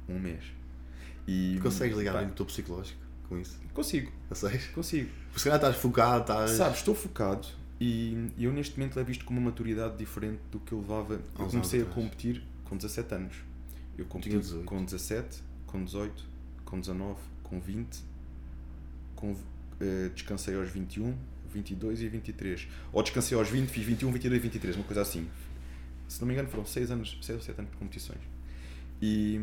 Um mês. E, Consegues ligar pá, bem o teu psicológico com isso? Consigo, Consegues? consigo. Porque se calhar estás focado, estás... Sabes, estou focado e eu neste momento levo isto com uma maturidade diferente do que eu levava. Eu comecei a competir com 17 anos. Eu competi Tinha 18. com 17, com 18, com 19, com 20, com, eh, descansei aos 21, 22 e 23. Ou descansei aos 20, fiz 21, 22 e 23, uma coisa assim. Se não me engano foram 6 anos, 6 ou 7 anos de competições. E,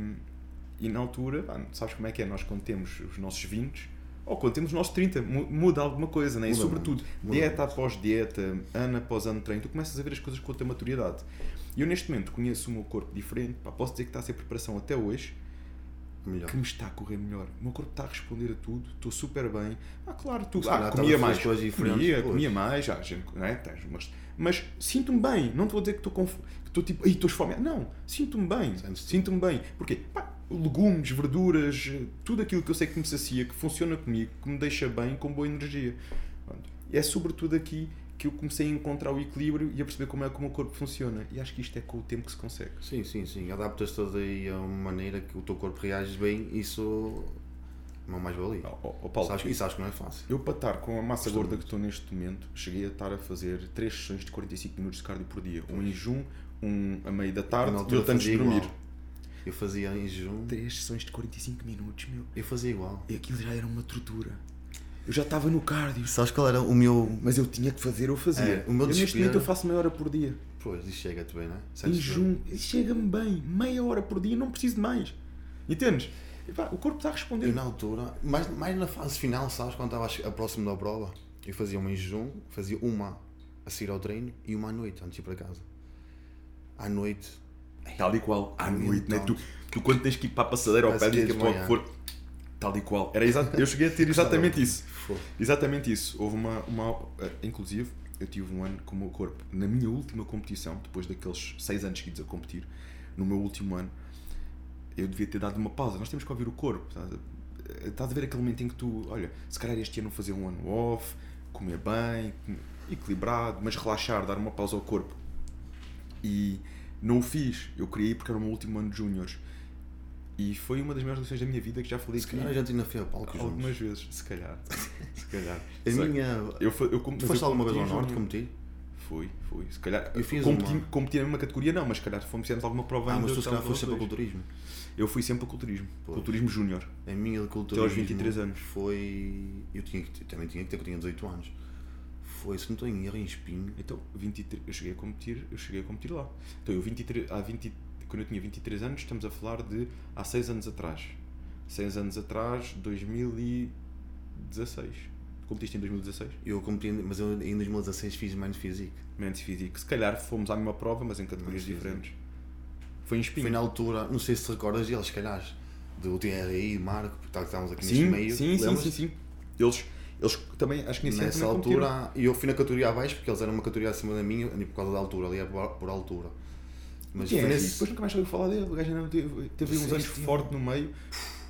e na altura, pá, sabes como é que é? Nós quando temos os nossos 20 ou quando temos os nossos 30, mu- muda alguma coisa, né? e Muda sobretudo, muda dieta após dieta, ano após ano de treino, tu começas a ver as coisas com outra maturidade. E eu neste momento conheço o meu corpo diferente, pá, posso dizer que está a ser preparação até hoje, Melhor. que me está a correr melhor. O meu corpo está a responder a tudo, estou super bem. Ah, claro, tu ah, comia a mais, coisas diferentes, comia, pois. comia mais, já, gente, não é? Tens umas- mas sinto-me bem, não te vou dizer que estou com f- que estou tipo, "Ei, estou esfomeado. Não, sinto-me bem, sinto-me bem. Porquê? Pá, legumes, verduras, tudo aquilo que eu sei que me sacia, que funciona comigo, que me deixa bem, com boa energia. É sobretudo aqui que eu comecei a encontrar o equilíbrio e a perceber como é que o meu corpo funciona. E acho que isto é com o tempo que se consegue. Sim, sim, sim. Adaptas-te aí a uma maneira que o teu corpo reage bem, isso é uma mais-valia. Ó, ó, Paulo, que- E sabes que não é fácil. Eu para estar com a massa gorda que estou neste momento, cheguei a estar a fazer 3 sessões de 45 minutos de cardio por dia. Um em jejum, um a meio da tarde Eu e outro antes de dormir. igual. Eu fazia em jejum, 3 sessões de 45 minutos, meu. eu fazia igual. E aquilo já era uma tortura. Eu já estava no cardio, Sabes qual era o meu. mas eu tinha que fazer, eu fazia. É, o meu eu neste momento eu faço meia hora por dia. Pois, isso chega-te bem, não é? Em Sentes-te jejum, chega-me bem. Meia hora por dia, não preciso de mais. Entendes? E pá, o corpo está a responder. Eu na altura, mais, mais na fase final, sabes, quando estava próximo da prova, eu fazia uma em jejum, fazia uma a seguir ao treino e uma à noite, antes de ir para casa. À noite, Tal e qual, à noite, né? tu, tu quando tens que ir para a passadeira ou pé que banhar. for, tal e qual. Era eu cheguei a ter (laughs) exatamente isso. Exatamente isso. Houve uma, uma. eh, Inclusive, eu tive um ano com o meu corpo. Na minha última competição, depois daqueles seis anos seguidos a competir, no meu último ano, eu devia ter dado uma pausa. Nós temos que ouvir o corpo. Estás a, estás a ver aquele momento em que tu, olha, se calhar este ano fazer um ano off, comer bem, equilibrado, mas relaxar, dar uma pausa ao corpo. E não o fiz. Eu ir porque era o meu último ano de júniores. E foi uma das melhores lições da minha vida que já falei Se aqui calhar a gente ainda foi a palco juntos. algumas vezes. Se calhar. Se calhar. (laughs) A Sei. minha. Eu, eu, com- Tu foste eu alguma vez ao norte competir? Fui, fui. Se calhar. Eu fiz competi, uma. competi na mesma categoria, não, mas se calhar fomos fizemos alguma prova Ah, ainda. mas tu se calhar foste sempre os a dois. culturismo. Eu fui sempre a culturismo. Pois. Culturismo júnior. A minha de culturismo. aos 23 anos. Foi. Eu tinha que, eu também tinha que ter, que eu tinha 18 anos. Foi, se não estou em erro, em espinho. Então, 23, eu cheguei a competir, eu cheguei a competir lá. Então, eu 23, há 20, quando eu tinha 23 anos, estamos a falar de há 6 anos atrás. 6 anos atrás, 2016. Competiste em 2016? Eu competi, mas eu em 2016 fiz Mind Physique. Men's Physique. Se calhar fomos à mesma prova, mas em categorias diferentes. Foi em espinho. Foi na altura, não sei se te recordas deles, se calhar, do TRI, Marco, porque tá- estávamos aqui Sim, neste meio. sim, sim, sim, sim. Eles, Eles também, acho que Nessa altura, e eu fui na categoria abaixo porque eles eram uma categoria acima da minha, por causa da altura, ali é por, altura. Mas foi nesse... depois nunca mais ouviu falar dele. O gajo teve, teve uns anos forte no meio,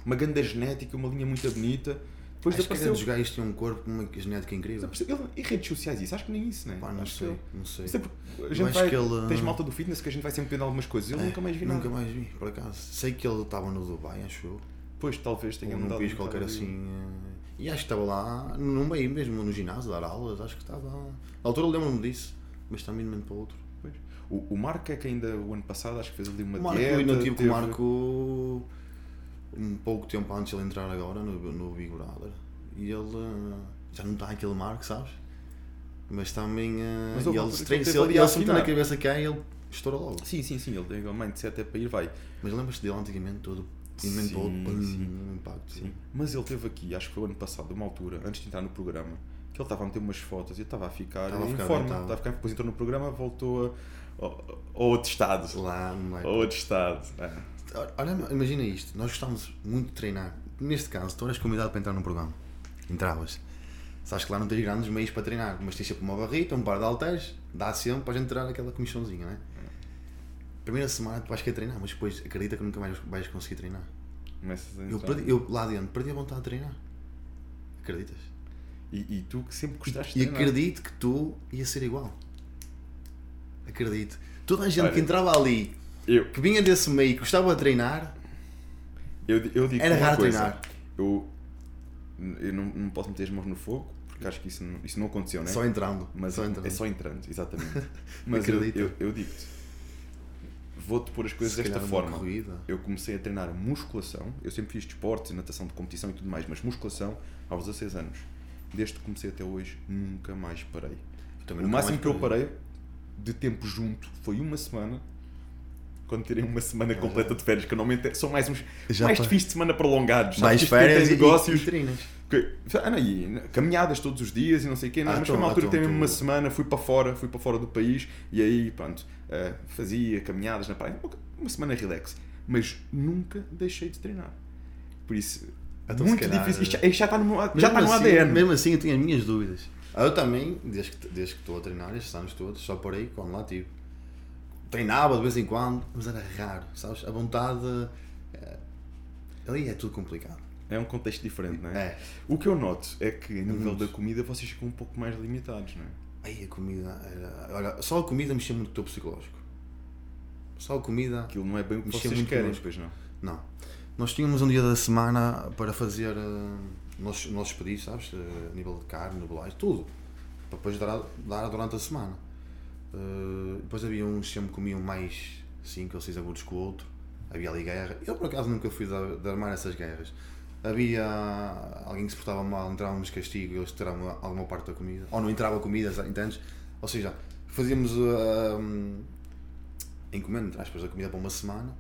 uma grande genética, uma linha muito bonita. Depois Acho que apareceu. cada dos gajos tinha um corpo com uma genética incrível. Ele, e redes sociais, isso? Acho que nem isso, né? Pá, não acho sei, que não sei. Isso é a gente vai, que ele, Tens ah, malta do fitness que a gente vai sempre vendo algumas coisas. Eu É, nunca mais vi Nunca nada. mais vi, por acaso. Sei que ele estava no Dubai, acho eu. Pois, talvez tenha Ou num mudado. país um qualquer assim. E acho que estava lá, no meio mesmo, no ginásio, a dar aulas. Acho que estava. Na altura lembro-me disso, mas também de um momento para o outro. Pois. O, o Marco é que ainda o ano passado acho que fez ali uma O Marco, dieta. eu ainda tive com teve- o Marco um pouco tempo antes de ele entrar agora no, no Big Brother. E ele eh, já não está aquele Marco, sabes? Mas também. eh, Mas e ele, altura se ele ele, se meter na cabeça é, ele estoura logo. Sim, sim, sim. Ele tem o mindset é para ir, vai. Mas lembras-te dele antigamente todo? E outro, Sim, pum, sim. impacto. Sim. Mas ele teve aqui, acho que foi o ano passado, uma altura, antes de entrar no programa, que ele estava a meter umas fotos e eu estava a ficar Estava a em ficar forma. estava. A ficar, depois entrou no programa, voltou a, ao, ao outro estado. Lá. Ao outro estado. É. Olha, imagina isto, nós gostávamos muito de treinar. Neste caso, tu eras convidado para entrar num programa. Entravas. Sabes que lá não tens grandes meios para treinar, mas tens sempre uma barrita, um par de halteres, dá sempre para a gente tirar aquela comissãozinha, não é? Primeira semana tu vais querer treinar, mas depois acredita que nunca mais vais conseguir treinar. Começas a Eu, perdi, eu lá dentro perdi a vontade de treinar. Acreditas? E, e tu que sempre gostaste de E treinar. acredito que tu ia ser igual. Acredito. Toda a gente Olha, que entrava ali, Eu, que vinha desse meio, que gostava de treinar, eu, eu digo Era raro coisa. treinar. Eu, eu não, não posso meter as mãos no fogo, porque acho que isso não, isso não aconteceu, né? só entrando. Mas só entrando. é só entrando, exatamente. (laughs) Mas eu, Acredita. eu, eu digo-te, vou-te pôr as coisas Se desta forma. Eu comecei a treinar musculação, eu sempre fiz desportos, natação de competição e tudo mais, mas musculação aos 16 anos. Desde que comecei até hoje, nunca mais parei. O máximo que eu parei. de tempo junto foi uma semana. Quando tirei uma semana completa de férias, que eu normalmente é- são mais uns Já mais pa- fins de semana prolongados. Mais férias e, negócios. e treinas. Que- ah, não, e caminhadas todos os dias e não sei o quê, não, Ah, mas então, foi uma altura então, que teve tu- uma semana, fui para fora, fui para fora do país e aí, pronto, eh, fazia caminhadas na praia, uma- semana relax, mas nunca deixei de treinar. Por isso, Então, se muito calhar, difícil, isto já, já está no, meu- já está no assim- ADN. Mesmo assim eu tinha as minhas dúvidas. Ah, Eu também, desde que, desde que estou a treinar estes anos todos, só parei quando lá tive. Treinava de vez em quando, mas era raro, sabes? A vontade. eh, ali é tudo complicado. É um contexto diferente, não é? É. O que eu noto é que a nível Muito. da comida vocês ficam um pouco mais limitados, não é? Aí a comida era. Olha, só a comida mexia muito com o teu psicológico. Só a comida. Aquilo não é bem o que vocês muito querem, connosco. pois não. Não. Nós tínhamos um dia da semana para fazer uh, nossos, nossos pedidos, sabes? Eh, a nível de carne, bolagem, tudo. Para depois dar, dar durante a semana. Uh, depois havia uns que sempre comiam mais 5 ou 6 agudos que o outro. Havia ali guerra. Eu por acaso nunca fui de, de armar essas guerras. Havia alguém que se portava mal, entrávamos de castigo e eles tiravam alguma parte da comida. Ou não entrava comida, entendes? Ou seja, fazíamos um, encomenda, entre aspas, a comida para uma semana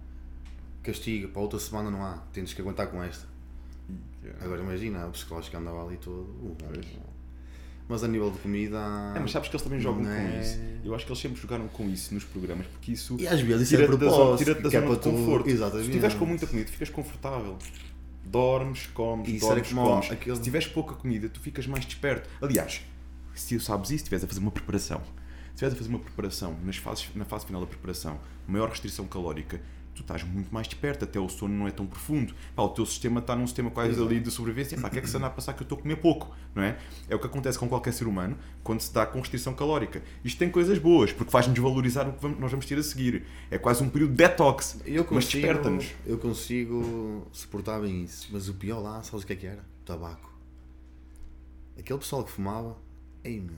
castigo, para outra semana não há, tens que aguentar com esta. Eh, Agora imagina, o psicológico andava ali todo. uh, mas a nível de comida. É, mas sabes que eles também jogam não com é- isso. Eu acho que eles sempre jogaram com isso nos programas, porque isso E às vezes isso é tira-te da zona, propósito, tira da é zona de para tu- conforto. Exatamente. Se estiveres com muita comida, ficas confortável. Dormes, comes, era dormes, comes. aquele- Se tiveres pouca comida, tu ficas mais desperto. Aliás, se tu sabes isso, estiveres a fazer uma preparação, se estiveres a fazer uma preparação nas fases, na fase final da preparação, maior restrição calórica, tu estás muito mais desperto, até o sono não é tão profundo. Pá, o teu sistema está num sistema quase ali de sobrevivência. Pá, o que é que se anda a passar que eu estou a comer pouco? Não é? É o que acontece com qualquer ser humano quando se está com restrição calórica. Isto tem coisas boas, porque faz-nos valorizar o que vamos- nós vamos ter a seguir. É quase um período de detox, Eu mas consigo, desperta-nos. eu consigo suportar bem isso, mas o pior lá, sabes o que é que era? Tabaco. Aquele pessoal que fumava, ei meu,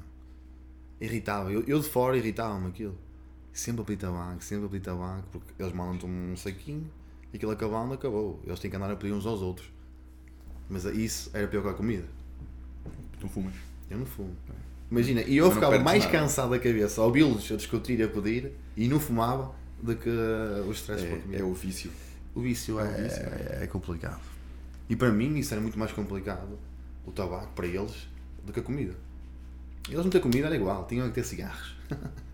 irritava. Eu, eu de fora irritava-me aquilo. Sempre a pedir tabaco, sempre a pedir tabaco, porque eles mandam-te um saquinho e aquilo acabando, acabou. Eles têm que andar a pedir uns aos outros. Mas isso era pior que a comida. Tu fumas. Eu não fumo. Imagina, e eu não ficava mais nada. cansado da cabeça ao ouvi-los a discutir e a pedir e não fumava do que o stress É, comida. é o vício. O vício é, o vício, é, é complicado. E para mim isso era muito mais complicado, o tabaco, para eles, do que a comida. Eles não ter comida era igual, tinham que ter cigarros. (laughs)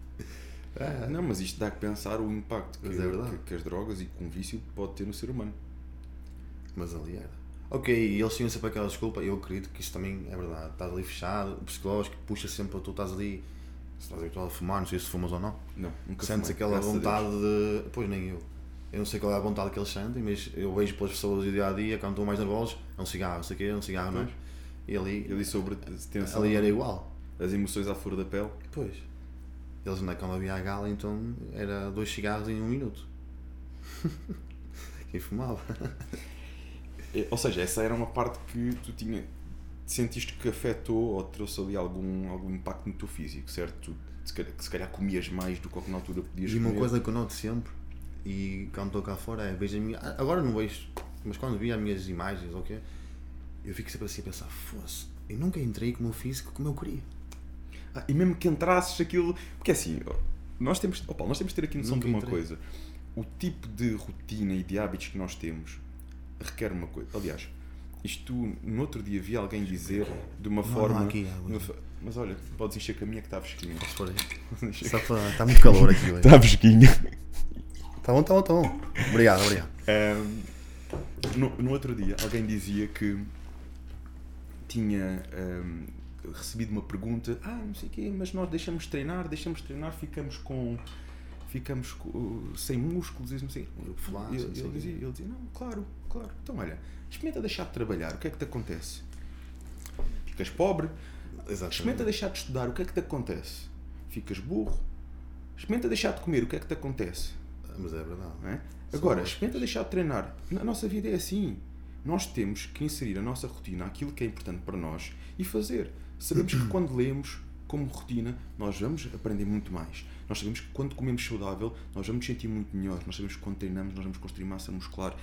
É. Não, mas isto dá que pensar o impacto que, é que- que as drogas e com o vício pode ter no ser humano. Mas ali era. Ok, e eles tinham sempre aquela desculpa, eu acredito que isso também é verdade. Estás ali fechado, o psicológico puxa sempre, tu estás ali, se estás habituado a fumar, não sei se fumas ou não, Não, nunca sentes fumei, aquela a vontade de. Pois nem eu. Eu não sei qual é a vontade que eles sentem, mas eu vejo pelas pessoas do dia a dia, quando estão mais nervosos, é um cigarro, não sei o quê, é um cigarro, não é? Pois. E ali, disse sobre tensão, ali era igual. as emoções à flor da pele. Pois. Eles é quando havia a gala, então era dois cigarros em um minuto. (laughs) Quem fumava? Ou seja, essa era uma parte que tu tinha, sentiste que afetou ou trouxe ali algum, algum impacto no teu físico, certo? Tu, que se calhar comias mais do que na altura podias E uma comer. coisa que eu noto sempre, e quando estou cá fora, é vejo a minha. Agora não vejo, mas quando vi as minhas imagens, ok? Eu fico sempre assim a pensar, fosse, eu nunca entrei com o meu físico como eu queria. Ah, e mesmo que entrasses aquilo. Porque assim, ó, nós temos, Paulo, nós temos de ter aqui noção Nunca de uma entrei. coisa. O tipo de rotina e de hábitos que nós temos requer uma coisa. Aliás, isto no outro dia vi alguém dizer de uma Não, forma. não aqui mas olha, podes encher a minha que está aí? (laughs) Está. Está muito calor aqui hoje. fresquinha. Tá bom, tá bom, tá bom. Obrigado, obrigado. Ahm, no, no outro dia, alguém dizia que tinha ahm, recebido uma pergunta: Ah, não sei o quê, mas nós deixamos de treinar, deixamos de treinar, ficamos com. Ficamos com- sem músculos e não sei. Ele, ele dizia, ele dizia: Não, claro, claro. Então, olha, experimenta deixar de trabalhar, o que é que te acontece? Ficas pobre. Exatamente. Experimenta deixar de estudar, o que é que te acontece? Ficas burro. Experimenta deixar de comer, o que é que te acontece? Mas é verdade. é? Agora, experimenta deixar de treinar. Na nossa vida é assim. Nós temos que inserir a nossa rotina, aquilo que é importante para nós, e fazer. Sabemos que quando lemos como rotina, nós vamos aprender muito mais. Nós sabemos que quando comemos saudável, nós vamos sentir muito melhor. Nós sabemos que quando treinamos, nós vamos construir massa muscular.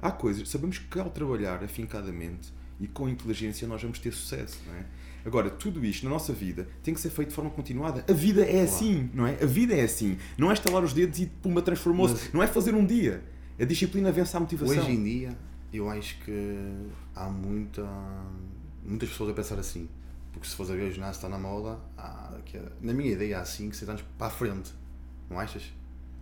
Há coisas, sabemos que ao trabalhar afincadamente e com inteligência, nós vamos ter sucesso, não é? Agora, tudo isto na nossa vida tem que ser feito de forma continuada. A vida é assim, não é? A vida é assim. Não é estalar os dedos e pumba transformou-se. Mas- Não é fazer um dia. A disciplina vence a motivação. Hoje em dia, eu acho que há muita, muitas pessoas a pensar assim. Porque se fores a ver o ginásio está na moda, há, na minha ideia há 5, 6 anos para a frente. Não achas?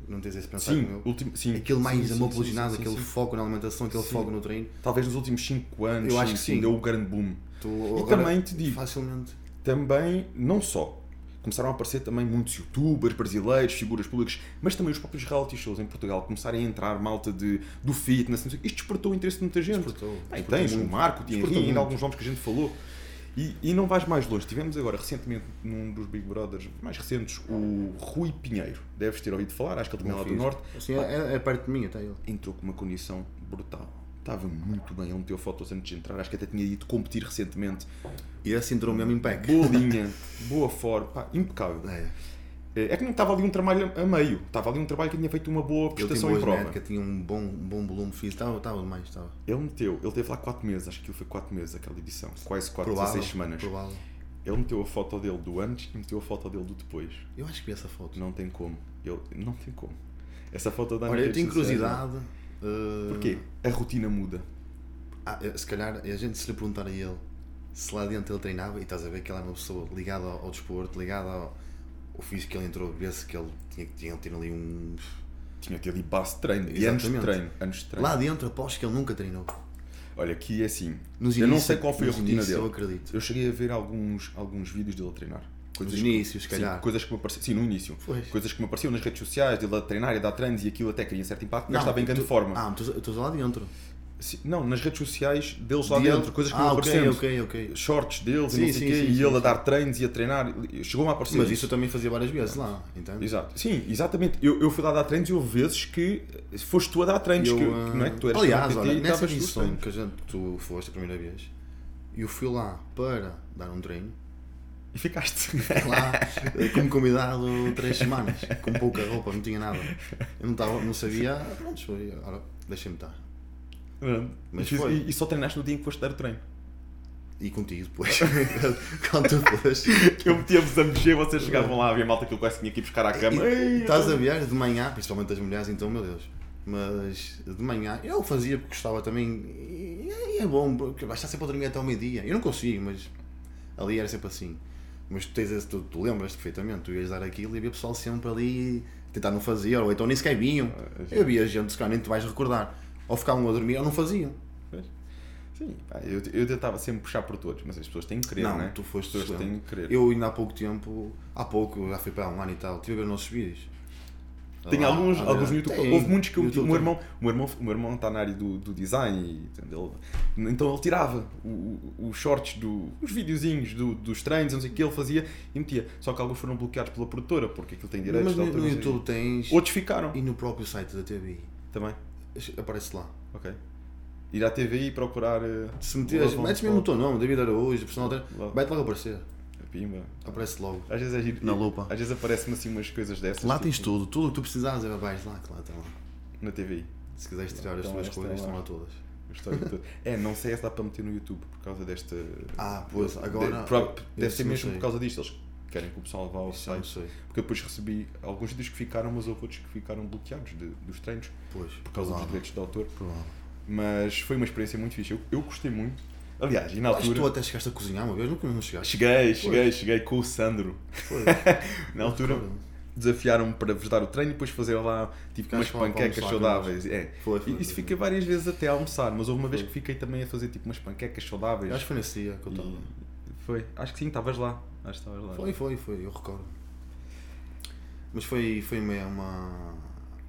Não tens esse pensar sim, como eu? último, sim. Aquele mais sim, amor pelo ginásio, aquele sim. foco na alimentação, aquele foco no treino. Talvez nos últimos 5 anos Eu acho que sim. deu o grande boom. Tu, E agora, também te digo, Facilmente. também, não só, começaram a aparecer também muitos youtubers brasileiros, figuras públicas, mas também os próprios reality shows em Portugal começarem a entrar malta de, do fitness, o isto despertou o interesse de muita gente. Despertou, Bem, despertou tens o muito. Marco, o Thierry, ainda alguns nomes que a gente falou. E, e não vais mais longe. Tivemos agora, recentemente, num dos Big Brothers mais recentes, o Rui Pinheiro. Deves ter ouvido falar, acho que ele também é lá do. Norte. Assim, é, é perto de mim até ele. Entrou com uma condição brutal. Estava muito bem, ele meteu fotos antes de entrar. Acho que até tinha ido competir recentemente. E esse entrou mesmo em pack. Boa linha, (laughs) boa forma, pá, impecável. É. É que não estava ali um trabalho a meio, estava ali um trabalho que tinha feito uma boa prestação em prova. genética, tinha um bom, um bom volume físico. Estava, estava demais, estava. Ele meteu, ele teve lá 4 meses, acho que foi 4 meses aquela edição, quase 4, Provável, 16 semanas. provável. Ele meteu a foto dele do antes e meteu a foto dele do depois. Eu acho que vi essa foto. Não tem como. Ele, não tem como. Essa foto dá Olha, eu tenho curiosidade. uh, Porquê? A rotina muda. ah, eh, se calhar a gente se lhe perguntar a ele se lá dentro ele treinava e estás a ver que ele é uma pessoa ligada ao, ao desporto, ligada ao, ao físico que ele entrou, vê-se que ele tinha, tinha, tinha ali um. Tinha que ter ali base de treino. E anos de treino. Anos de treino. Lá dentro aposto que ele nunca treinou. Olha, aqui é assim. Nos eu não inícios- sei qual foi a nos rotina inícios dele. eu acredito. Eu cheguei a ver alguns, alguns vídeos dele a treinar. Nos que- inícios, se sim, calhar. coisas que me apareciam. Sim, no início. Pois. Coisas que me apareciam nas redes sociais, dele a treinar e a dar treinos e aquilo até cria certo impacto, mas estava em grande tu- forma. Ah, mas tu tu lá dentro. Sim, não, nas redes sociais deles lá Dele- dentro, coisas que ah, apareciam. ok, ok, ok. Shorts deles Sim, e não sei sim, quê, sim, e ele a dar treinos e a treinar. Chegou-me a aparecer. Mas isso eu também fazia várias vezes lá, entende? Exato. Sim, exatamente. Eu, eu fui lá dar treinos e houve vezes que foste tu a dar treinos, Eu, que, que não é que tu eras aliás, olha, e nessa treinos. que a gente, tu foste a primeira vez, eu fui lá para dar um treino, E ficaste. lá (laughs) como convidado três semanas, com pouca roupa, não tinha nada. Eu não, estava, não sabia, pronto, deixa-me estar. Mas e, foi. e- só treinaste no dia em que foste dar o treino. E contigo depois, quando tu foste. Eu metia-vos a mexer, vocês chegavam lá, havia malta que eu quase tinha que ir buscar à cama. E- Estás a ver de manhã, principalmente as mulheres, então, meu Deus. Mas de manhã eu fazia porque gostava também. E é bom, porque vais estar sempre a dormir até ao meio-dia. Eu não consigo, mas ali era sempre assim. Mas tu, tens esse, tu, tu lembras perfeitamente, tu ias dar aquilo e havia pessoal sempre ali tentar não fazer, ou então nem sequer vinham. Ah, Eu havia gente, se calhar nem te vais recordar. Ou ficavam a dormir ou não faziam. Sim, pá, eu, eu tentava sempre puxar por todos, mas as pessoas têm que querer, não, não é? tu foste As pessoas têm que querer. Eu ainda há pouco tempo, há pouco, já foi para um ano e tal, tive a ver os nossos vídeos. Tem Lá, alguns, a ver- alguns no YouTube. Tem, Houve muitos que eu, o, meu irmão, o, meu irmão, o meu irmão está na área do, do design e ele, então ele tirava os shorts, do, os videozinhos do, dos treinos, não sei o que ele fazia e metia. Só que alguns foram bloqueados pela produtora porque aquilo tem direitos Mas de no, no. YouTube tens. Outros ficaram E no próprio site da TV. também. Aparece lá. Ok. Ir à TVI e procurar. eh, Se meteres, metes mesmo o teu nome, David Araújo, personal trainer, vai-te logo aparecer. Pimba. Aparece logo. Às vezes é giro. Na lupa. Às vezes aparecem assim umas coisas dessas. Lá tipo, tens tudo, tudo o que tu precisares é vais lá, que lá está lá. Na TVI. Se quiseres tirar as Então, tuas esta coisas, é lá. estão lá todas. É, não sei se dá para meter no YouTube por causa desta. Ah, pois, agora- De- pro- deve ser mesmo sei. por causa disto. Eles querem que o pessoal vá ao Isso site. sei. Porque depois recebi alguns vídeos que ficaram, mas houve outros que ficaram bloqueados de- dos treinos Pois, por causa dos provável, direitos de autor. provável. Mas foi uma experiência muito fixe. Eu, eu gostei muito. Aliás, e na Acho que altura. tu até chegaste a cozinhar uma vez, nunca não chegaste. Cheguei, cheguei, cheguei com o Sandro. (laughs) Na altura desafiaram-me para vos dar o treino e depois fazer lá tipo Ficaste umas panquecas almoçar saudáveis. É. Foi, foi, isso fica várias vezes até almoçar, mas houve uma vez que fiquei também a fazer tipo umas panquecas saudáveis. Acho que foi nesse dia que eu estava. Foi, acho que sim, estavas lá. Acho que estavas lá. Foi, foi, foi, eu recordo. Mas foi, foi uma, uma,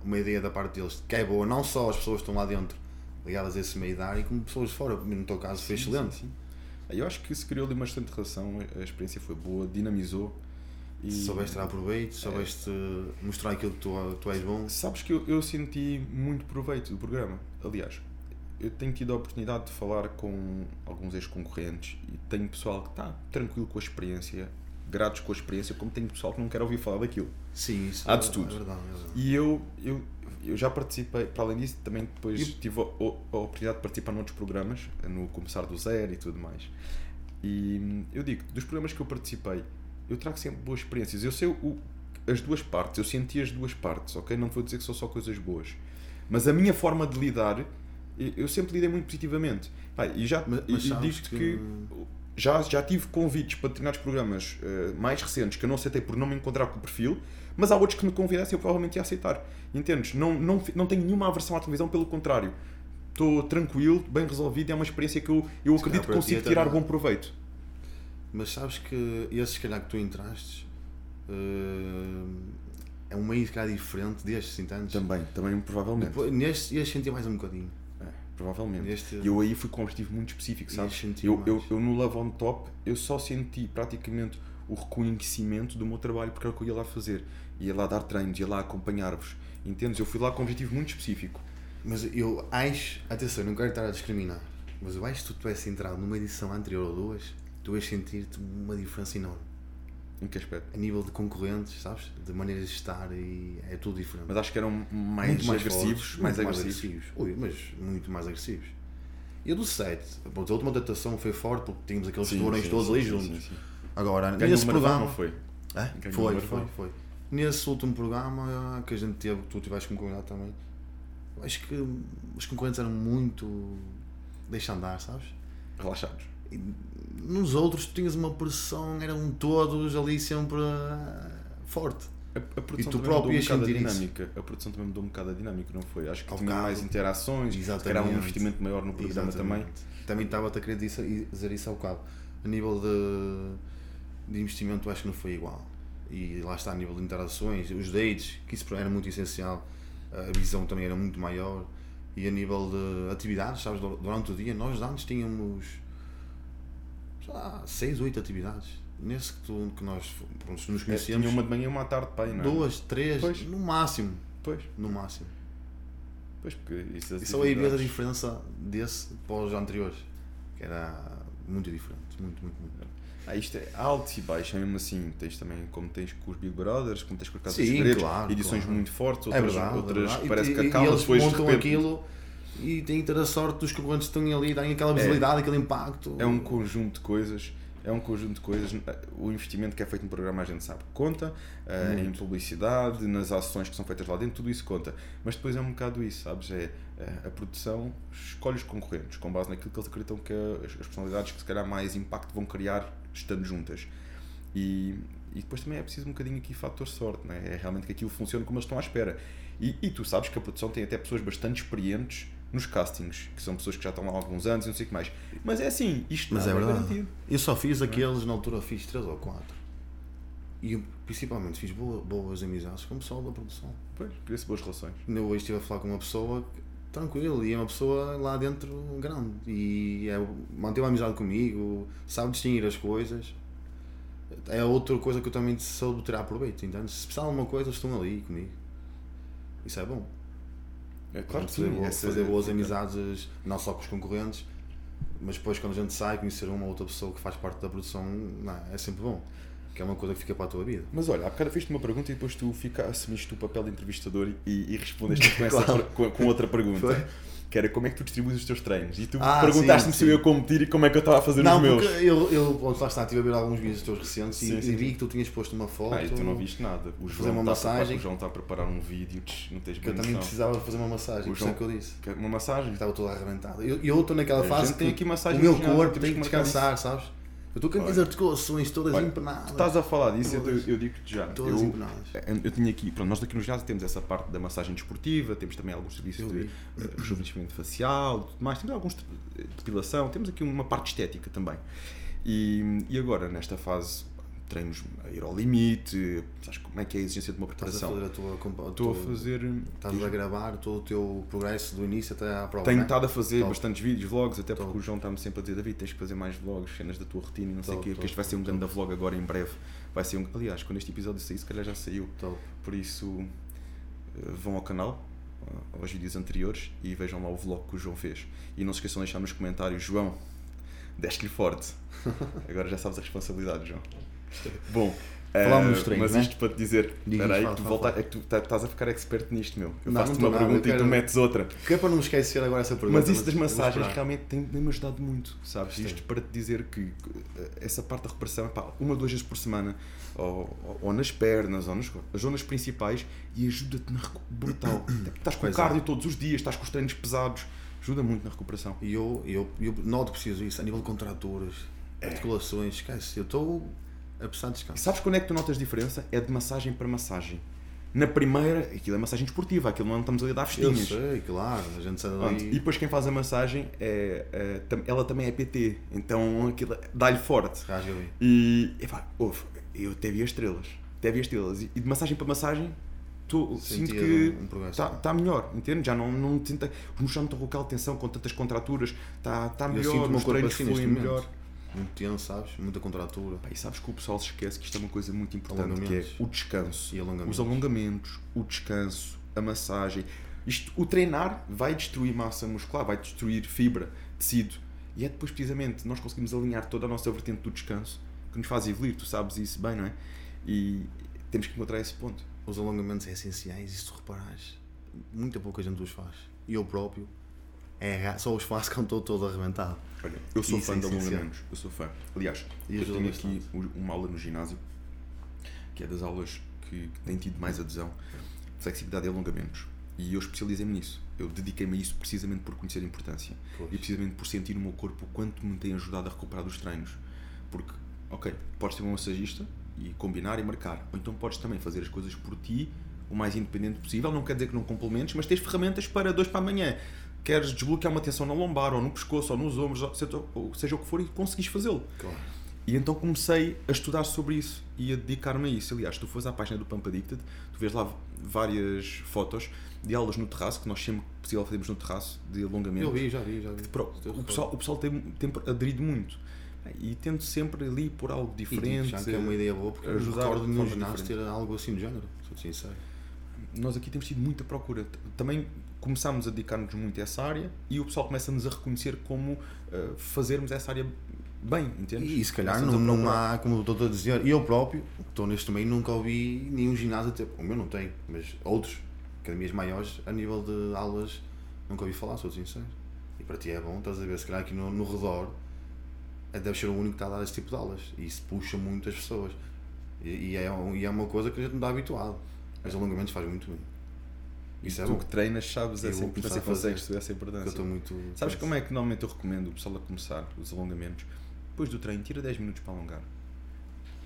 uma ideia da parte deles, que é boa, não só as pessoas que estão lá dentro ligadas a esse meio de área, como pessoas de fora. No teu caso foi Sim, excelente. sim, sim. Eu acho que se criou ali uma excelente relação, a experiência foi boa, dinamizou. E Soubeste tirar proveito, soubeste mostrar aquilo que tu, tu és bom. Sabes que eu, eu senti muito proveito do programa. Aliás, eu tenho tido a oportunidade de falar com alguns ex-concorrentes e tenho pessoal que está tranquilo com a experiência, gratos com a experiência, como tenho pessoal que não quer ouvir falar daquilo. Sim, isso Há de é, tudo. é verdade. É verdade. E eu, eu, eu já participei, para além disso, também depois E- tive a, a oportunidade de participar noutros programas, no Começar do Zero e tudo mais. E hum, eu digo, dos programas que eu participei, eu trago sempre boas experiências. Eu sei o, as duas partes, eu senti as duas partes, ok? Não vou dizer que são só coisas boas. Mas a minha forma de lidar, eu sempre lidei muito positivamente. Pá, e já e- e digo-te que- que já, já tive convites para determinados programas eh, mais recentes que eu não aceitei por não me encontrar com o perfil, mas há outros que me convidassem eu provavelmente ia aceitar. Entendes? Não, não, não tenho nenhuma aversão à televisão, pelo contrário. Estou tranquilo, bem resolvido, é uma experiência que eu, eu Se acredito que consigo tirar não. bom proveito. Mas sabes que esse, se calhar, que tu entraste eh, é um meio, se calhar, diferente destes, entendes? Também, também provavelmente. Depois, Neste, ias sentir mais um bocadinho. Provavelmente. E eu aí fui com um objetivo muito específico, sabes? Eu, eu, eu no Love on Top, eu só senti praticamente o reconhecimento do meu trabalho porque era o que eu ia lá fazer. Ia lá dar treinos, ia lá acompanhar-vos. Entendes? Eu fui lá com um objetivo muito específico. Mas eu acho, atenção, não quero estar a discriminar, mas eu acho que se tu tivesse entrado numa edição anterior ou duas, tu ias sentir-te uma diferença enorme. Em que aspecto? A nível de concorrentes, sabes? De maneiras de estar e é tudo diferente. Mas acho que eram mais, Muito agressivos, fortes, mais muito agressivos. Ui, mas muito mais agressivos. E a do 7, pronto, a última adaptação foi forte porque tínhamos aqueles tubarões todos sim, ali sim, juntos. sim. Agora, Ganhou nesse programa. foi? É? Foi, maratão. foi, foi. Nesse último programa que a gente teve, que tu tiveste como convidado também, acho que os concorrentes eram muito. deixa andar, sabes? Relaxados. E nos outros tu tinhas uma pressão, eram todos ali sempre ah, forte. A, a produção tu também próprio mudou um bocado a sentir isso. dinâmica. A produção também mudou um bocado a dinâmica, não foi? Acho que Ao tinha mais interações, se calhar um Exatamente. investimento maior no programa também. Exatamente. Também estava-te a querer dizer, dizer isso há bocado. A nível de, de investimento, acho que não foi igual. E lá está, a nível de interações, os dates, que isso era muito essencial. A visão também era muito maior. E a nível de atividades, sabes, durante o dia, nós antes tínhamos sei lá, 6, 8 atividades. Nesse que, que nós pronto, nos É, tinha uma de manhã e uma à tarde para não é? duas, três, Pois. no máximo. Pois, No máximo. pois, porque isso das E só aí vês a diferença desse para os anteriores, que era muito diferente, muito, muito, muito. Ah, isto é alto e baixo, é mesmo assim. Tens também, como tens com os Big Brothers, como tens com a Casa dos Sim, Segredos, claro, edições claro. muito fortes, É outras, verdade, é outras verdade. que parece e, que acabam depois de repente. aquilo e têm ter a sorte dos concorrentes que estão ali, têm aquela visibilidade, aquele impacto. É um conjunto de coisas. É um conjunto de coisas. O investimento que é feito no programa a gente sabe que conta, eh, em publicidade, nas ações que são feitas lá dentro, tudo isso conta. Mas depois é um bocado isso, sabes? É eh, a produção escolhe os concorrentes com base naquilo que eles acreditam que é as, as personalidades que se calhar mais impacto vão criar estando juntas. E, e depois também é preciso um bocadinho aqui fator sorte, né? é realmente que aquilo funcione como eles estão à espera. E, e tu sabes que a produção tem até pessoas bastante experientes nos castings, que são pessoas que já estão lá há alguns anos e não sei o que mais. Mas é assim, isto Mas é verdade. garantido. Eu só fiz aqueles, na altura fiz 3 ou 4. E eu, principalmente fiz boa- boas amizades com o pessoal da produção. Pois, cria-se boas relações. Ainda hoje estive a falar com uma pessoa tranquilo e é uma pessoa lá dentro grande e é, manteve a amizade comigo, sabe distinguir as coisas. É outra coisa que eu também soube tirar proveito, entende? Se precisar de alguma coisa, estão ali comigo. Isso é bom. É claro que sim. boa- essa- fazer boas amizades, não só com os concorrentes, mas depois quando a gente sai, conhecer uma outra pessoa que faz parte da produção, não, é sempre bom. Que é uma coisa que fica para a tua vida. Mas olha, há bocado fiz-te uma pergunta e depois tu fica, assumiste o papel de entrevistador e, e respondeste com, essa, (laughs) Claro. com, com outra pergunta. Foi. Que era como é que tu distribuis os teus treinos? E tu Ah, perguntaste-me se eu ia competir e como é que eu estava a fazer Não, os meus. eu, eu pronto, lá está, estive a ver alguns vídeos teus recentes Sim, e, sim, e vi que tu tinhas posto uma foto. Ah, e tu não viste nada. O Fazer João, uma está a preparar, massagem. o João está a preparar um vídeo, não tens Que eu também precisava fazer uma massagem, O é João- que eu disse. Que- Uma massagem? Que estava toda arrebentada. Eu estou naquela A fase gente tem que aqui massagem o meu corpo tem que que descansar, sabes? Eu estou com as articulações todas Olha, empanadas. Tu estás a falar disso, eu, eu digo-te já. Todas eu, empanadas. eu tinha aqui, pronto, nós aqui no ginásio temos essa parte da massagem desportiva, temos também alguns serviços de eh, rejuvenescimento facial, tudo mais, temos alguns de depilação, temos aqui uma parte estética também. E, e agora, nesta fase, treinos a ir ao limite, sabes como é que é a exigência de uma Estás a preparação? fazer a tua. a Estou a fazer. Estás a gravar todo o teu progresso do início até à prova. Tenho é? estado a fazer Top. bastantes vídeos, vlogs, até porque Top. o João está-me sempre a dizer, David, tens que fazer mais vlogs, cenas da tua rotina e não sei o Top, quê, porque top, este vai ser um top, grande vlog agora em breve. Vai ser um. Aliás, quando este episódio sair, se calhar já saiu. Top. Por isso, eh, vão ao canal, eh, aos vídeos anteriores e vejam lá o vlog que o João fez. E não se esqueçam de deixar nos comentários, João, deste-lhe forte. (laughs) Agora já sabes a responsabilidade, João. Bom, (laughs) Falámos eh, treinos, mas né? isto para te dizer, Diz, espera aí, fala, que tu, volta, é que tu tá- estás a ficar expert nisto, meu. Eu faço-te uma pergunta eu e tu quero- metes outra. Que é para não me esquecer agora essa pergunta. Mas isso das massagens realmente tem- tem-me ajudado muito, sabes? Gostei. Isto para te dizer que eh, essa parte da recuperação, pá, uma ou duas vezes por semana, ou, ou- ou nas pernas, ou nas as zonas principais, e ajuda-te na brutal. (coughs) Porque estás com Pois é. cardio todos os dias, estás com os treinos pesados, ajuda muito na recuperação. E eu, eu, eu noto que preciso disso, a nível de contraturas, É. articulações, esquece. Eu estou de descanso. sabes quando é que tu notas diferença? É de massagem para massagem. Na primeira, aquilo é massagem desportiva, aquilo não estamos ali a dar Eu festinhas. sei, claro, a gente Pronto, dali. E depois quem faz a massagem, é, é, ela também é PT, então aquilo dá-lhe forte. Rasga bem. E epá, ouve, eu até vi as estrelas. Até vi as estrelas. E de massagem para massagem, tô, sinto que um está tá melhor, entende? Já não, não tenta. Os músculos não estão com tensão, com tantas contraturas, está tá Eu melhor, o os treinos assim fluem melhor. Muito tenso, sabes? Muita contratura. Pá, e sabes que o pessoal se esquece que isto é uma coisa muito importante, que é o descanso. E alongamentos. Os alongamentos, o descanso, a massagem. Isto, o treinar vai destruir massa muscular, vai destruir fibra, tecido. E é depois precisamente nós conseguimos alinhar toda a nossa vertente do descanso que nos faz evoluir, tu sabes isso bem, não é? E temos que encontrar esse ponto. Os alongamentos é essenciais e se tu reparares, muita pouca gente os faz. E eu próprio, é, só os faço (laughs) quando estou todo arrebentado. Olha, eu sou Isso fã é de alongamentos, eu sou fã. Aliás, eu tenho aqui bastante. uma aula no ginásio, que é das aulas que, têm tido mais adesão, flexibilidade e alongamentos. E eu especializei-me nisso. Eu dediquei-me a isso precisamente por conhecer a importância. Pois. E precisamente por sentir no meu corpo o quanto me tem ajudado a recuperar dos treinos. Porque, ok, podes ter um massagista e combinar e marcar. Ou então podes também fazer as coisas por ti, o mais independente possível. Não quer dizer que não complementes, mas tens ferramentas para dois para amanhã. Queres desbloquear uma tensão na lombar, ou no pescoço, ou nos ombros, ou seja, o que for, e conseguis fazê-lo. Claro. E então comecei a estudar sobre isso e a dedicar-me a isso. Aliás, tu fores à página do Pump Addicted, tu vês lá várias fotos de aulas no terraço, que nós sempre possível fazemos no terraço, de alongamento. Eu vi, já vi, já vi. Pro- o, pessoal, o pessoal tem, tem aderido muito. E tento sempre ali por algo E digo diferente. já que é uma ideia boa, porque ajudar de diferente. ter algo assim do género, sou sincero. Nós aqui temos tido muita procura. Também começámos a dedicar-nos muito a essa área e o pessoal começa-nos a reconhecer como eh, fazermos essa área bem, entendes? E se calhar não, não há, como estou a dizer, eu próprio, estou neste meio, nunca ouvi nenhum ginásio ter, o meu não tem, mas outros, academias maiores, a nível de aulas, nunca ouvi falar, sou sincero. E para ti é bom, estás a ver, se calhar aqui no, no redor, é, deve ser o único que está a dar esse tipo de aulas, e isso puxa muito as pessoas. E, e é, e é uma coisa que a gente não está habituado. Os alongamentos fazem muito bem. Isso e é tu bom. que treinas sabes Eu essa vou importância, consegues saber essa porque eu importância. estou muito. Sabes como é que normalmente eu recomendo o pessoal a começar os alongamentos? Depois do treino, tira 10 minutos para alongar.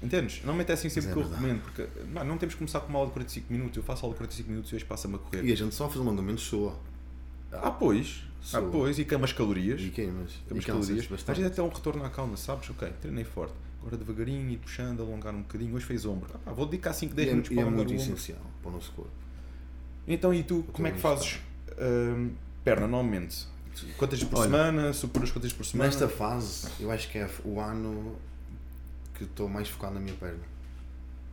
Entendes? Normalmente é assim sempre Mas que é eu verdade. recomendo, porque não, não temos que começar com uma aula de 45 minutos. Eu faço aula de 45 minutos e hoje passa-me a correr. E a gente só faz alongamentos soa. Ah, pois. Ah, Sou. pois. E queimas calorias. E queimas. Queimas e cansas calorias. Às bastante. vezes até um retorno à calma, sabes? Ok, treinei forte. Agora devagarinho, ir puxando, alongar um bocadinho. Hoje fez ombro. Ah, pá, vou dedicar 5, 10 E é, minutos e para é alongar muito o ombro. essencial para o nosso corpo. Então, e tu, como é que bem fazes hum, perna normalmente? Quantas por Olha, semana? Superas quantas por semana? Nesta fase, eu acho que é o ano que estou mais focado na minha perna.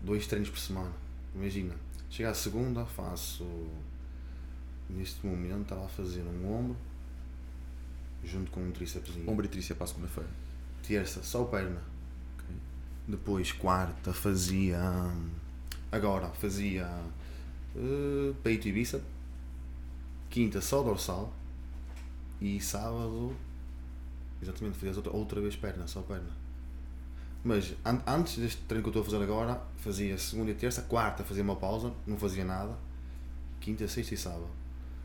Dois treinos por semana. Imagina, chega à segunda, faço. Neste momento estava a fazer um ombro junto com um tríceps. Ombro e tríceps a segunda-feira. Terça, só perna. Ok. Depois, quarta, fazia. hum, Agora, fazia peito e bíceps. Quinta, só dorsal. E sábado, exatamente, fazia outra, outra vez perna, só perna. Mas an- antes deste treino que eu estou a fazer agora, fazia segunda e terça, quarta fazia uma pausa, não fazia nada. Quinta, sexta e sábado.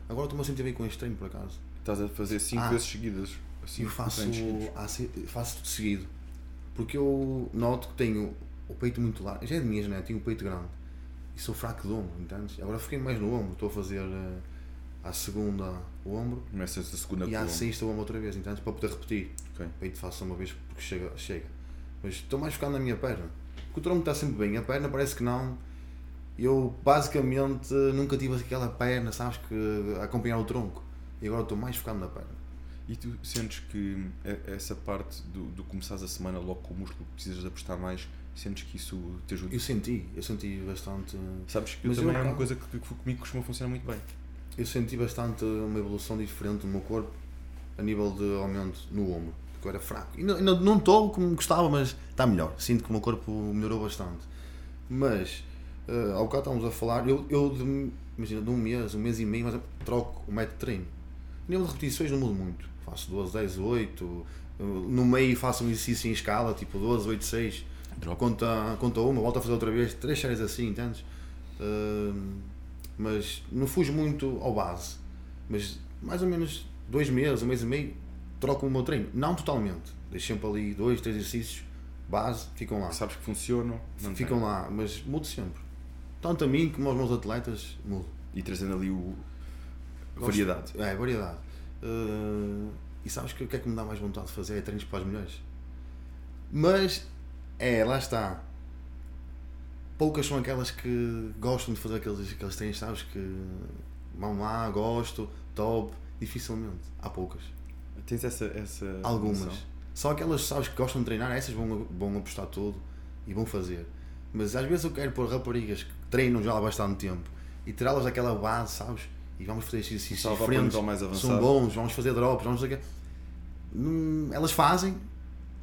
Agora estou-me a sentir bem com este treino, por acaso. Estás a fazer 5 Ah. vezes seguidas. Cinco faço, treinos seguidos. ah, faço tudo seguido. Porque eu noto que tenho o peito muito largo. Já é de minhas, né? Tenho o peito grande. E sou fraco de ombro, entendes? Agora fiquei mais no ombro. Estou a fazer eh, à segunda o ombro Começas a segunda e à sexta o ombro outra vez, entendes? Para poder repetir. Ok. O peito faço só uma vez porque chega. chega. Mas estou mais focado na minha perna. Porque o tronco está sempre bem. A perna parece que não. Eu basicamente nunca tive aquela perna, sabes, que acompanhar o tronco. E agora estou mais focado na perna. E tu sentes que e- essa parte do, do começares a semana logo com o músculo que precisas de apostar mais, sentes que isso te ajuda? Eu senti, eu senti bastante. Sabes que Mas também eu é uma coisa que, que comigo costuma funcionar muito bem. Eu senti bastante uma evolução diferente no meu corpo a nível de aumento no ombro, porque eu era fraco. E não- estou como gostava, mas está melhor. Sinto que o meu corpo melhorou bastante. Mas, eh, ao bocado estávamos a falar, eu, eu de, imagina, de um mês, um mês e meio, mas troco o método de treino. A nível de repetições não mudo muito. Faço 12, 10, 8. eh, No meio faço um exercício em escala, tipo 12, 8, 6. Drop. Conta, conta uma, volto a fazer outra vez, três séries assim, entendes? Hum, mas não fujo muito ao base. Mas mais ou menos dois meses, um mês e meio, troco o meu treino. Não totalmente. Deixo sempre ali dois, três exercícios, base, ficam lá. Sabes que funcionam, ficam lá, mas mudo sempre. Tanto a mim como aos meus atletas, mudo. E trazendo ali o Gosto- variedade. É, variedade. Uh, e sabes que o que é que me dá mais vontade de fazer? É treinos para as mulheres. Mas, é, lá está. Poucas são aquelas que gostam de fazer aqueles, aqueles treinos, sabes? Que vão lá, gosto, top. Dificilmente. Há poucas. Tens essa, essa Algumas. noção? Só aquelas, sabes, que gostam de treinar, essas vão, vão apostar tudo e vão fazer. Mas às vezes eu quero pôr raparigas que treinam já há bastante tempo e tirá-las daquela base, sabes? E vamos fazer exercícios diferentes. mais São bons, vamos fazer drops, vamos fazer. Hum, elas fazem,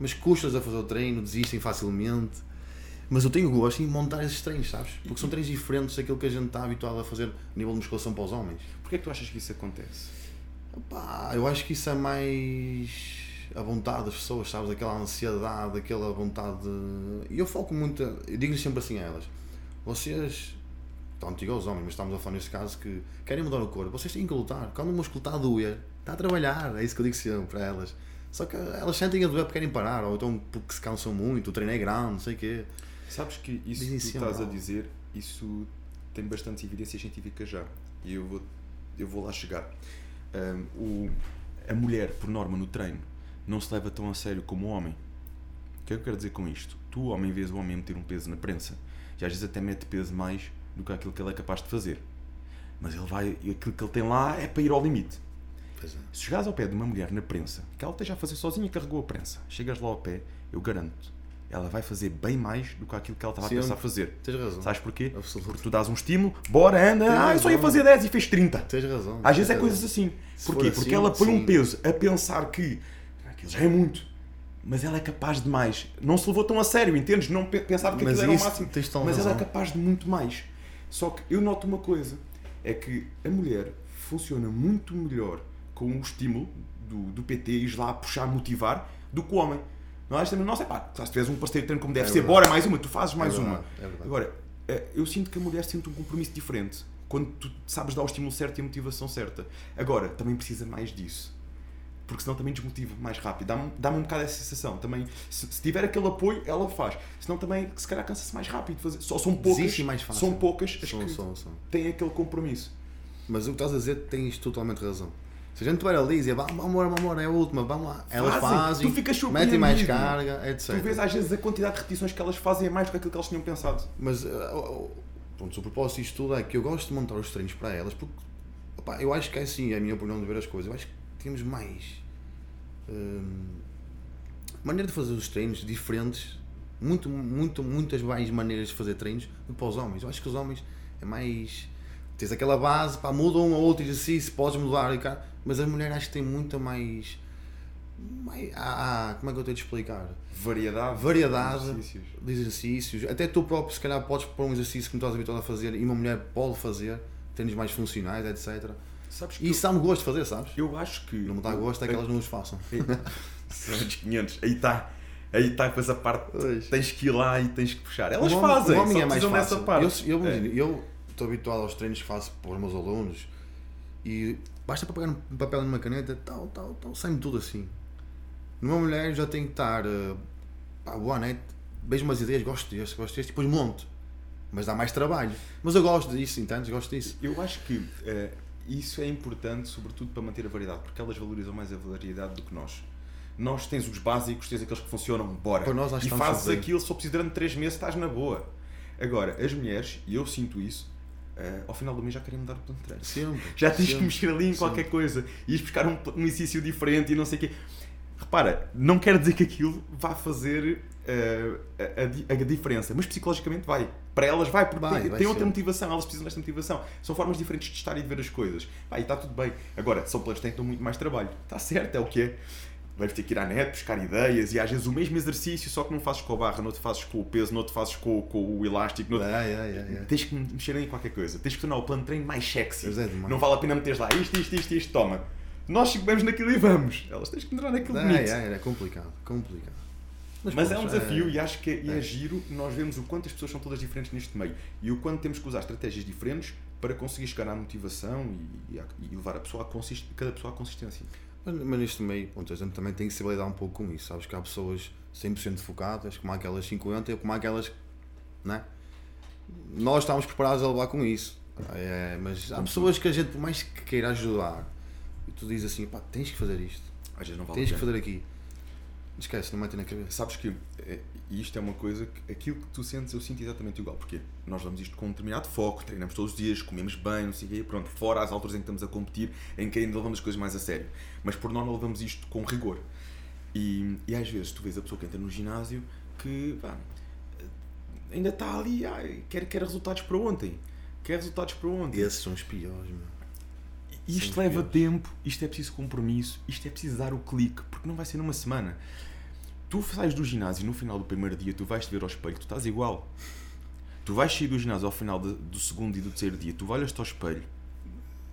mas custas a fazer o treino, desistem facilmente. Mas eu tenho gosto em montar esses treinos, sabes? Porque são treinos diferentes daquilo que a gente está habituado a fazer a nível de musculação para os homens. Porquê é que tu achas que isso acontece? Pá, eu acho que isso é mais a vontade das pessoas, sabes? Aquela ansiedade, aquela vontade de... E eu foco muito, eu digo-lhes sempre assim a elas: vocês, tanto igual aos homens, mas estamos a falar neste caso que querem mudar o corpo, vocês têm que lutar. Quando o músculo está a doer, está a trabalhar, é isso que eu digo sempre para elas. Só que elas sentem a doer porque querem parar, ou então porque se cansam muito, o treino é grande, não sei o quê. Sabes que isso que sempre estás a dizer, isso tem bastantes evidências científicas já. E eu vou, eu vou lá chegar. Ahm, o, a mulher, por norma, no treino, não se leva tão a sério como o homem. O que é que eu quero dizer com isto? Tu, homem, vês o homem meter um peso na prensa. E às vezes até mete peso mais do que aquilo que ele é capaz de fazer. Mas ele vai, aquilo que ele tem lá é para ir ao limite. Pois é. Se chegares ao pé de uma mulher na prensa, que ela esteja a fazer sozinha, carregou a prensa, chegas lá ao pé, eu garanto ela vai fazer bem mais do que aquilo que ela estava a Sim, pensar fazer. Tens razão. Sabes porquê? Porque tu dás um estímulo, bora, anda, Tens ah, eu só ia razão. fazer 10 e fez 30. Tens razão. Às vezes é coisas razão. assim. Se Porquê? for Porque assim, ela põe um sim. peso a pensar que "Ah, aquilo já é muito, mas ela é capaz de mais. Não se levou tão a sério, entendes? Não pe- pensava que Mas aquilo era o isso máximo. a Mas ela é razão. capaz de muito mais. Só que eu noto uma coisa: é que a mulher funciona muito melhor com o estímulo do, do PT e lá puxar, motivar, do que o homem. É também, nossa, pá, se tiveres um parceiro de treino como deve É ser, verdade. bora mais uma, tu fazes mais É uma. é. Agora, eh, eu sinto que a mulher sente um compromisso diferente quando tu sabes dar o estímulo certo e a motivação certa. Agora, também precisa mais disso. Porque senão também desmotiva mais rápido. Dá-me dá um bocado essa sensação. Também, se, se tiver aquele apoio, ela faz. Senão também, se calhar, cansa-se mais rápido. Fazer. Só são poucas. Mais fácil. São poucas as São, que são, são. têm aquele compromisso. Mas o que estás a dizer tens totalmente razão. Se a gente tiver ali e dizer, vamos, amor, amor, é a última, vamos lá. Elas Fazem. fazem, Tu ficas metem mais carga, etc. Tu vês às vezes a quantidade de repetições que elas fazem é mais do que aquilo que elas tinham pensado. Mas, uh, pronto, o propósito disto tudo é que eu gosto de montar os treinos para elas, porque, opá, eu acho que é assim, é a minha opinião de ver as coisas, eu acho que temos mais hum, maneira de fazer os treinos diferentes, muito, muito, muitas mais maneiras de fazer treinos do que para os homens. Eu acho que os homens é mais. Tens aquela base, pá, muda um ou outro exercício, podes mudar, mas as mulheres acho que têm muita mais. mais ah, como é que eu tenho de explicar? Variedade. Variedade. de exercícios. de exercícios, até tu próprio, se calhar, podes pôr um exercício que não estás habituado a fazer e uma mulher pode fazer, treinos mais funcionais, etc. Sabes que E isso dá-me gosto de fazer, sabes? eu, acho que. Não me dá gosto é que elas não os façam. (laughs) Os 500. Aí está. Aí está depois a parte. Tens que ir lá e tens que puxar. Elas O fazem. O homem é mais fácil. parte. Eu, eu, É. eu estou habituado aos treinos que faço para os meus alunos e basta para pegar um papel e uma caneta, tal, tal, tal, sai-me tudo assim. Numa mulher já tenho que estar, uh, pá, boa, né? Vejo umas ideias, gosto deste, gosto deste, depois monto. Mas dá mais trabalho. Mas eu gosto disso, entendes? Gosto disso. Eu acho que eh, isso é importante, sobretudo para manter a variedade, porque elas valorizam mais a variedade do que nós. Nós tens os básicos, tens aqueles que funcionam, bora. Para nós, e fazes aquilo, for preciso durante 3 meses, estás na boa. Agora, as mulheres, e eu sinto isso, eh, ao final do mês já querem mudar o plano de treino. Sempre. Já tens que sempre. mexer ali em Sempre. qualquer coisa e ires buscar um, um exercício diferente e não sei o quê. Repara, não quer dizer que aquilo vá fazer eh, a, a a diferença, mas psicologicamente vai. Para elas vai, porque Vai, tem, vai tem outra motivação, elas precisam desta motivação. São formas diferentes de estar e de ver as coisas. Vai, e está tudo bem. Agora, são planos que têm que muito mais trabalho. Está certo, é o que é. Vais ter que ir à net, buscar ideias e às vezes o mesmo exercício, só que não fazes com a barra, não te fazes com o peso, não te fazes com, com o elástico. Não é, é, é. Tens que mexer em qualquer coisa. Tens que tornar o plano de treino mais sexy. É, não vale a pena meteres lá isto, isto, isto, isto, toma. Nós vamos naquilo e vamos. Elas tens que entrar naquilo bonito. É, é, é complicado, complicado. Mas, pronto, é um desafio é- e acho que é, é é. giro nós vemos o quanto as pessoas são todas diferentes neste meio e o quanto temos que usar estratégias diferentes para conseguir chegar à motivação e, e, e levar a pessoa a consist, cada pessoa à consistência. Mas, mas neste meio, pronto, a gente também tem que se lidar um pouco com isso. Sabes que há pessoas 100% focadas, como aquelas 50 e como aquelas. Né? Nós estamos preparados a levar com isso. É, mas há pessoas que a gente, por mais que queira ajudar, e tu dizes assim: pá, tens que fazer isto, Às vezes não vale tens que fazer aqui. Esquece, não mete na cabeça. Sabes que é, e isto é uma coisa que aquilo que tu sentes, eu sinto exatamente igual. Porque nós damos isto com um determinado foco, treinamos todos os dias, comemos bem, não sei o quê, pronto, fora as alturas em que estamos a competir, em que ainda levamos as coisas mais a sério. Mas por norma levamos isto com rigor. E, e às vezes tu vês a pessoa que entra no ginásio que pá, ainda está ali, ai, quer, quer resultados para ontem. Quer resultados para ontem. Esses são os piores, meu. E Isto leva tempo, isto é preciso compromisso, isto é preciso dar o clique, porque não vai ser numa semana. Tu sais do ginásio no final do primeiro dia, tu vais te ver ao espelho, tu estás igual. Tu vais sair do ginásio ao final de- do segundo e do terceiro dia, tu olhas-te ao espelho,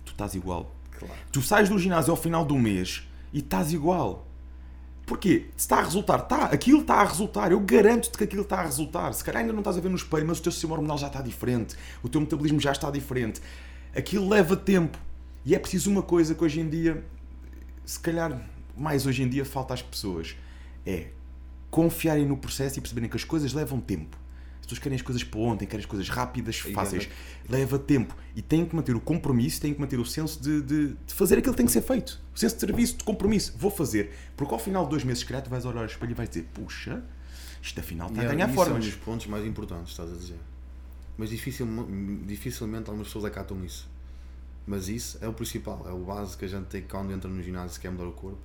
tu estás igual. Claro. Tu sais do ginásio ao final do mês e estás igual. Porquê? Se está a resultar, está, aquilo está a resultar, eu garanto-te que aquilo está a resultar. Se calhar ainda não estás a ver no espelho, mas o teu sistema hormonal já está diferente, o teu metabolismo já está diferente. Aquilo leva tempo. E é preciso uma coisa que hoje em dia, se calhar mais hoje em dia, falta às pessoas: é confiarem no processo e perceberem que as coisas levam tempo. As pessoas querem as coisas para ontem, querem as coisas rápidas, fáceis. leva- Leva tempo. E têm que manter o compromisso, têm que manter o senso de, de, de fazer aquilo que tem que ser feito. O senso de serviço, de compromisso. Vou fazer. Porque ao final de dois meses, calhar, tu vais olhar ao espelho e vais dizer: puxa, isto afinal está E a ganhar isso é um dos pontos mais importantes, estás a dizer. Mas dificil, dificilmente algumas pessoas acatam isso. Mas isso é o principal, é o base que a gente tem quando entra no ginásio se quer mudar o corpo.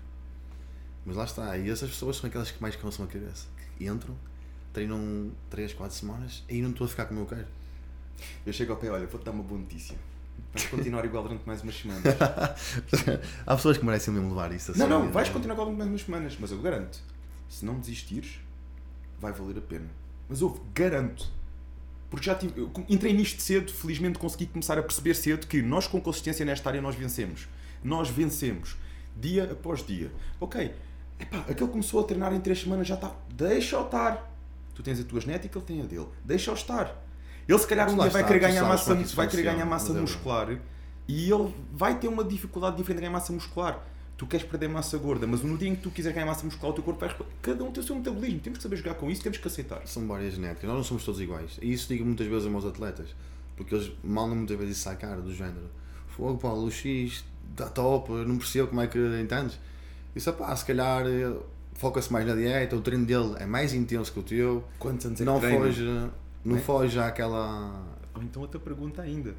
Mas lá está, e essas pessoas são aquelas que mais cansam a cabeça. Que entram, treinam 3, 4 semanas e não estou a ficar como eu quero. Eu chego ao pé, olha, vou-te dar uma boa notícia. Vais continuar igual durante mais umas semanas. (laughs) Há pessoas que merecem mesmo levar isso a Não, não, vais né? continuar igual durante mais umas semanas. Mas eu garanto, se não desistires, vai valer a pena. Mas ouve, garanto. Porque já tive, entrei nisto cedo, felizmente consegui começar a perceber cedo que nós com consistência nesta área nós vencemos. Nós vencemos. Dia após dia. Ok, epá, aquele começou a treinar em 3 semanas já está. Deixa-o estar. Tu tens a tua genética, ele tem a dele. Deixa-o estar. Ele se calhar um dia vai querer ganhar massa, vai querer ganhar massa mas é muscular e ele vai ter uma dificuldade diferente de ganhar massa muscular. Tu queres perder massa gorda, mas no dia em que tu quiseres ganhar massa muscular, o teu corpo vai. Cada um tem o seu metabolismo. Temos que saber jogar com isso, temos que aceitar. São várias genéticas, nós não somos todos iguais. E isso digo muitas vezes aos meus atletas, porque eles mandam muitas vezes isso à cara, do género: Fogo, Paulo, o X está top, não percebo como é que entendes. Isso, pá, se calhar eh, foca-se mais na dieta, o treino dele é mais intenso que o teu, Quantos anos é não que treina? foge, não Né? foge àquela. Ou então outra pergunta ainda.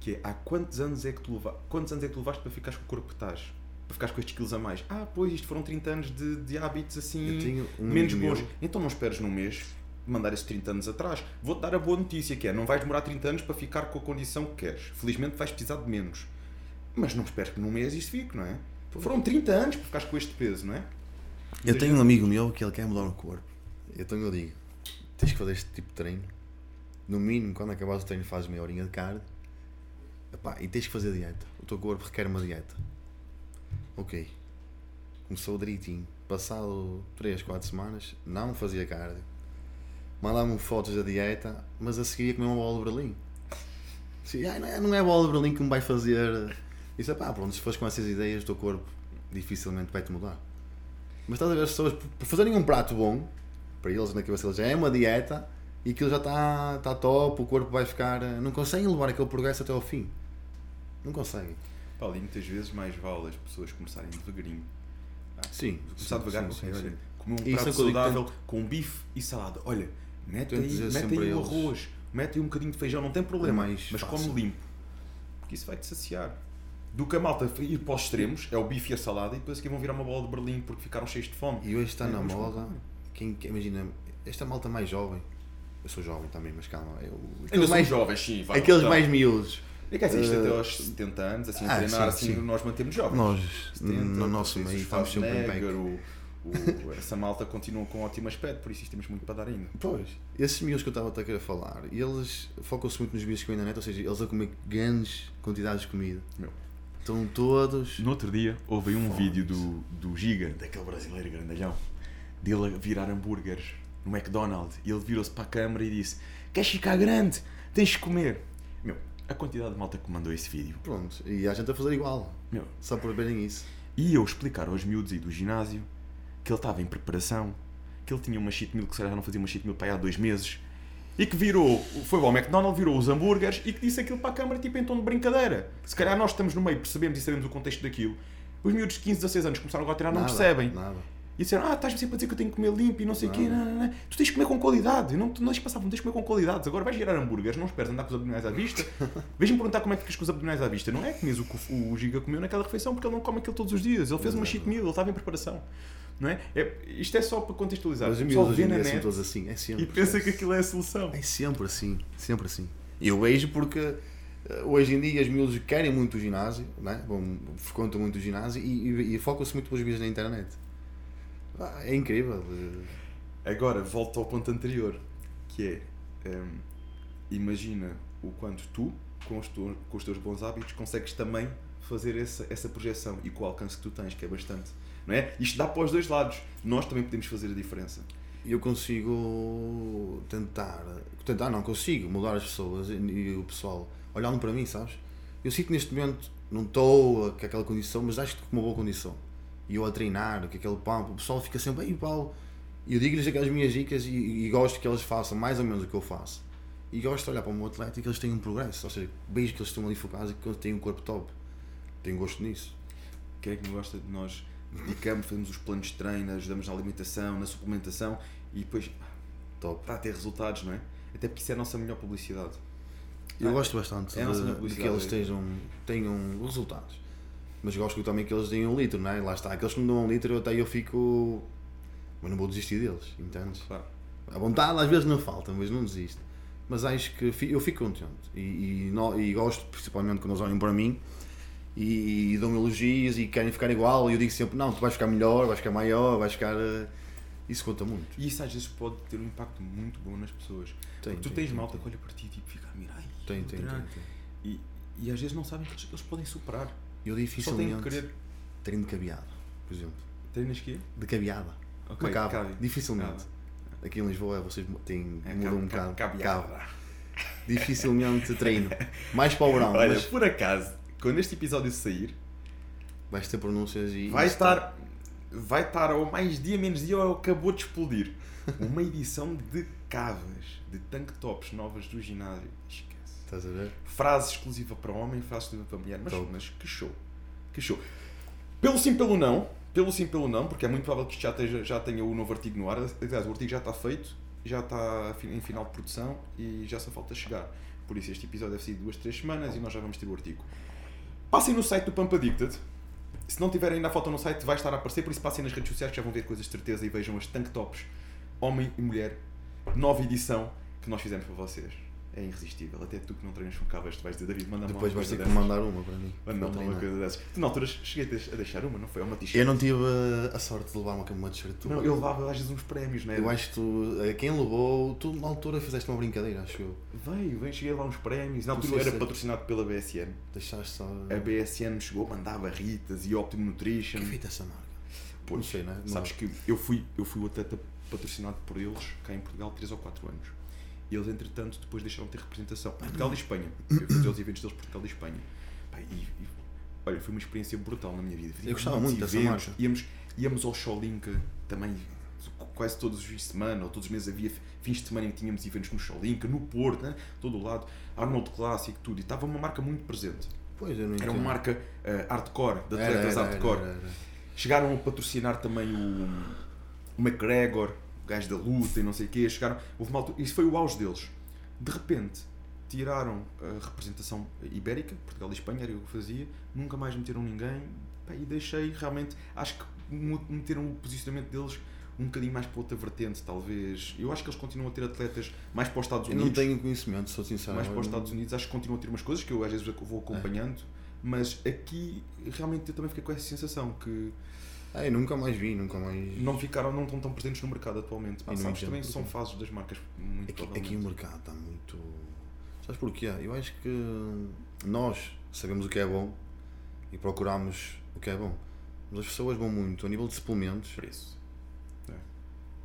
Que é, há quantos anos é que tu leva... quantos anos é que tu levaste para ficares com o corpo que estás? Para ficares com estes quilos a mais? Ah, pois, isto foram 30 anos de, de hábitos assim um menos bons. meu- Então não esperes num mês mandar esses 30 anos atrás. Vou-te dar a boa notícia que é, não vais demorar 30 anos para ficar com a condição que queres. Felizmente vais precisar de menos. Mas não esperes que num mês isto fique, não é? Foram 30 anos para ficares com este peso, não é? Eu tenho um amigo meu que ele quer mudar o corpo. Então eu digo: tens que fazer este tipo de treino. No mínimo, quando acabares o treino, fazes meia horinha de cardio. Epá, e tens que fazer dieta. O teu corpo requer uma dieta. Ok. Começou direitinho. Passado 3, 4 semanas, não fazia cardio. Mandava-me fotos da dieta, mas a seguir ia comer uma bola de Berlim. Sim, ai, não, é, não é a bola de Berlim que me vai fazer. Isso é pá, pronto, se fores com essas ideias, o teu corpo dificilmente vai-te mudar. Mas estás a ver as pessoas, por fazerem um prato bom, para eles na cabeça deles já é uma dieta e aquilo já está tá top, o corpo vai ficar. Não conseguem levar aquele progresso até ao fim. Não conseguem. Pá, ali muitas vezes mais vale as pessoas começarem devagarinho. Ah, Sim, Começar sim, devagar, sim, sim, comer um é prato digo, saudável com bife e salada. Olha, mete aí, mete aí eles. arroz, mete aí um bocadinho de feijão, não tem problema, É mas fácil. come limpo. Porque isso vai-te saciar. Do que a malta ir para os extremos, é o bife e a salada, e depois aqui vão virar uma bola de Berlim porque ficaram cheios de fome. E hoje está É, na moda. Quem, imagina, esta malta mais jovem. Eu sou jovem também, mas calma. Eu, aqueles mais jovens, sim. vai, aqueles então. mais miúdos. É que assim, isto até Eh, aos 70 anos, assim, ah, treinar sim, assim, sim. nós mantemos jovens. Nós, 70, no nosso depois meio, os estamos sempre em o, o, (laughs) essa malta continua com ótimo aspecto, por isso temos muito para dar ainda. Pois, esses miúdos que eu estava a querer falar, eles focam-se muito nos vídeos que vêm na net, ou seja, eles a comer grandes quantidades de comida. Meu. Estão todos. No outro dia houve um vídeo do, do Giga, daquele brasileiro grandalhão, dele a virar hambúrgueres no McDonald's e ele virou-se para a câmara e disse: Queres ficar grande? Tens de comer. Meu, a quantidade de malta que mandou esse vídeo. Pronto, e há gente a fazer igual, Meu, só por verem isso. e eu explicar aos miúdos aí do ginásio que ele estava em preparação, que ele tinha uma cheat meal que se calhar não fazia uma cheat meal para aí há dois meses e que virou, foi ao McDonald's, virou os hambúrgueres e que disse aquilo para a câmara tipo em tom de brincadeira. Se calhar nós estamos no meio, percebemos e sabemos o contexto daquilo. Os miúdos de 15, 16 anos começaram agora a treinar, não Nada, percebem. Nada. E disseram, ah, estás sempre a dizer que eu tenho que comer limpo e não sei o quê. Não. Não, não. Tu tens de comer com qualidade. Não, tu não tens de comer com qualidade. Agora vais gerar hambúrgueres, não esperes andar com os abdominais à vista. (laughs) Vejam perguntar como é que ficas com os abdominais à vista. Não é que mesmo o que o Giga comeu naquela refeição, porque ele não come aquilo todos os dias. Ele fez uma cheat meal, ele estava em preparação. Não é? é isto é só para contextualizar. Mas os miúdos na net todos assim, é sempre. e pensa que esquece. aquilo é a solução. É sempre assim, sempre assim. Eu vejo porque eh, hoje em dia os miúdos querem muito o ginásio? Vão, frequentam muito o ginásio e, e, e focam-se muito pelos vídeos na internet. Ah, É incrível. Agora, volto ao ponto anterior, que é, hum, imagina o quanto tu, com os, tu- com os teus bons hábitos, consegues também fazer essa, essa projeção e com o alcance que tu tens, que é bastante. Não é? Isto dá para os dois lados. Nós também podemos fazer a diferença. Eu consigo tentar, tentar não, consigo mudar as pessoas e, o pessoal olhando para mim, sabes? Eu sinto neste momento não estou com aquela condição, mas acho que com uma boa condição. E eu a treinar, com aquele pump, o pessoal fica sempre, ei Paulo, e eu digo-lhes aquelas minhas dicas e, e gosto que eles façam mais ou menos o que eu faço. E gosto de olhar para o meu atleta e que eles têm um progresso, ou seja, vejo que eles estão ali focados e que eles têm um corpo top. Tenho gosto nisso. Quem é que gosta de nós? Dedicamos, fazemos os planos de treino, ajudamos na alimentação, na suplementação e depois Top. está a ter resultados, não é? Até porque isso é a nossa melhor publicidade. Eu Ah, gosto bastante é de, de que eles é. estejam, tenham resultados. Mas gosto também que eles deem um litro, não é? Lá está, aqueles que me dão um litro, até eu fico. Mas não vou desistir deles, entendes? Claro. A vontade às vezes não falta, mas não desisto. Mas acho que eu fico contente e, e, e gosto, principalmente quando eles olham para mim e, dão-me elogios e querem ficar igual. E eu digo sempre: não, tu vais ficar melhor, vais ficar maior, vais ficar. eh, Isso conta muito. E isso às vezes pode ter um impacto muito bom nas pessoas. Tem, tu tem, tens tem, malta que olha para ti e tipo, fica a mirar. "Ai, Tem, tem, tem. treinar." tem. E, e às vezes não sabem que eles, eles podem superar. Eu dificilmente que querer. treino de cabeada, por exemplo. Treinas quê? De cabeada. Ok, Uma cava. cabe. Dificilmente. Cava. Aqui em Lisboa vocês têm, É, mudam um cabe- bocado. cabe- cabeada. Dificilmente treino. Mais para o verão, (laughs) Olha, mas por acaso, quando este episódio sair, vais ter pronúncias e. vai e estar, vai estar ao mais dia, menos dia, ou acabou de explodir. Uma edição de cavas, de tank tops novas do ginásio. Esquece. Estás a ver? Frase exclusiva para homem, frase exclusiva para mulher. Mas, Top. mas que show. Que show. Pelo sim, pelo não. Pelo sim, pelo não, porque é muito provável que isto já, esteja, já tenha o novo artigo no ar. Aliás, o artigo já está feito, já está em final de produção e já só falta chegar. Por isso, este episódio deve ser de duas, três semanas e nós já vamos ter o artigo. Passem no site do Pump Addicted. Se não tiverem ainda a foto no site, vai estar a aparecer. Por isso, passem nas redes sociais que já vão ver coisas de certeza e vejam as tank tops, homem e mulher, nova edição que nós fizemos para vocês. É irresistível. Até tu que não treinas com cabas, tu vais dizer, David, manda-me Depois uma vais ter que mandar uma para mim. Manda-me uma coisa dessas. Tu na altura cheguei a deixar uma, não foi? É uma t-shirt. Eu não tive a sorte de levar uma cama de shirt. Tu- Não, eu levava às vezes uns prémios, não é? Eu acho que tu, a quem levou, tu na altura fizeste uma brincadeira, acho eu. Veio, veio, cheguei lá uns prémios. Na altura era patrocinado pela BSN. Deixaste só. A BSN chegou, mandava Ritas e Optimum Nutrition. Quem feita essa marca? Pois, não sei, né? Não. Sabes que eu fui, eu fui o atleta patrocinado por eles cá em Portugal 3 ou 4 anos. E eles, entretanto, depois deixaram de ter representação. Portugal e Espanha. (coughs) Eu os eventos deles Portugal e Espanha. E, e, olha, foi uma experiência brutal na minha vida. Eu gostava muito dessa eventos. marca. Íamos, íamos ao Sholinka também quase todos os fins de semana, ou todos os meses havia fins de semana em que tínhamos eventos no Sholinka, no Porto, né? todo o lado, Arnold Classic, tudo. E estava uma marca muito presente. Pois, eu não Era uma marca eh, hardcore, de Era, atletas era, hardcore. era, era. Chegaram a patrocinar também o, o McGregor, gajo da luta e não sei o quê. Chegaram, houve uma altura, isso foi o auge deles. De repente, tiraram a representação ibérica, Portugal e Espanha, era eu que fazia, nunca mais meteram ninguém pá, e deixei realmente, acho que meteram o posicionamento deles um bocadinho mais para outra vertente, talvez. Eu acho que eles continuam a ter atletas mais para os Estados Eu Unidos. não tenho conhecimento, sou sincero. mais para os Eu Estados Unidos, acho que continuam a ter umas coisas que eu às vezes vou acompanhando, mas aqui realmente eu também fiquei com essa sensação que Eu nunca mais vi, nunca mais. não ficaram, não estão tão presentes no mercado atualmente. Não sabes, também são fases das marcas muito Aqui, aqui o mercado está muito. Sabes porquê? Eu acho que nós sabemos o que é bom e procuramos o que é bom. Mas as pessoas vão muito a nível de suplementos Preço.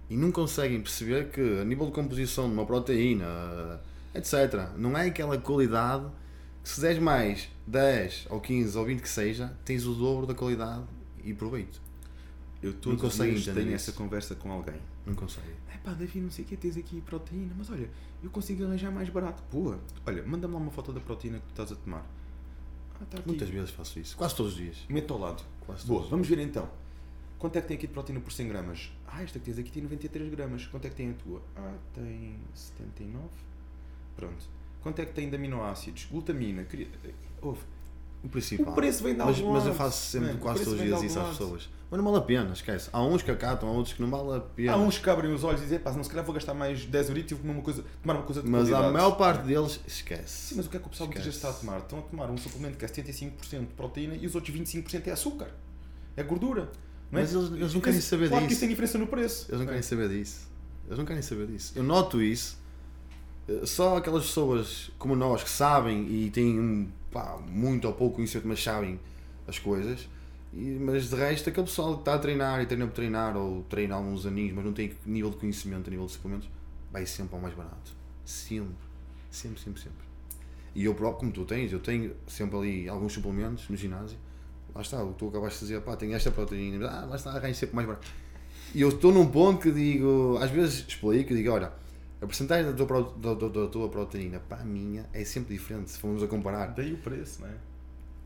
e não conseguem perceber que a nível de composição de uma proteína, etc., não é aquela qualidade que se deres mais 10 ou 15 ou 20 que seja, tens o dobro da qualidade e proveito. Eu todos os conseguem dias tenho essa conversa com alguém. Não conseguem. É pá, Davi, não sei o que, tens aqui proteína, mas olha, eu consigo arranjar mais barato. Boa, olha, manda-me lá uma foto da proteína que tu estás a tomar. Ah, aqui. Muitas vezes faço isso. Quase todos os dias. Mete ao lado. Quase Boa, vamos ver então. Quanto é que tem aqui de proteína por 100 gramas? Ah, esta que tens aqui tem 93 gramas. Quanto é que tem a tua? Ah, tem 79. Pronto. Quanto é que tem de aminoácidos? Glutamina. Queria... Ouve. O principal. O preço vem de mas, mas eu faço sempre quase todos os dias isso às pessoas. Mas não vale a pena, esquece. Há uns que acatam, há outros que não vale a pena. Há uns que abrem os olhos e dizem, pá, não se calhar vou gastar mais 10 euritos e vou comer uma coisa, tomar uma coisa de Mas qualidade. a maior parte deles esquece. Sim, mas o que é que o pessoal muitas vezes está a tomar? Estão a tomar um suplemento que é 75% de proteína e os outros 25% é açúcar. É gordura. É? Mas eles- eles não querem saber claro que disso. isso tem diferença no preço. Eles não é? querem saber disso. Eles não querem saber disso. Eu noto isso. Eh, Só aquelas pessoas como nós que sabem e têm um, pá, muito ou pouco conhecimento, mas sabem as coisas. E, mas de resto, aquele pessoal que está a treinar e treina por treinar ou treina há uns aninhos, mas não tem nível de conhecimento, a nível de suplementos, vai sempre ao mais barato. Sempre. Sempre, sempre, sempre. E eu próprio, como tu tens, eu tenho sempre ali alguns suplementos no ginásio. Lá está, o que tu acabaste de dizer, pá, tenho esta proteína, ah, lá está, arranjo sempre mais barato. E eu estou num ponto que digo, às vezes explico, digo, olha, a porcentagem da tua, da, da- da tua proteína para a minha é sempre diferente, se formos a comparar. Daí o preço, não é?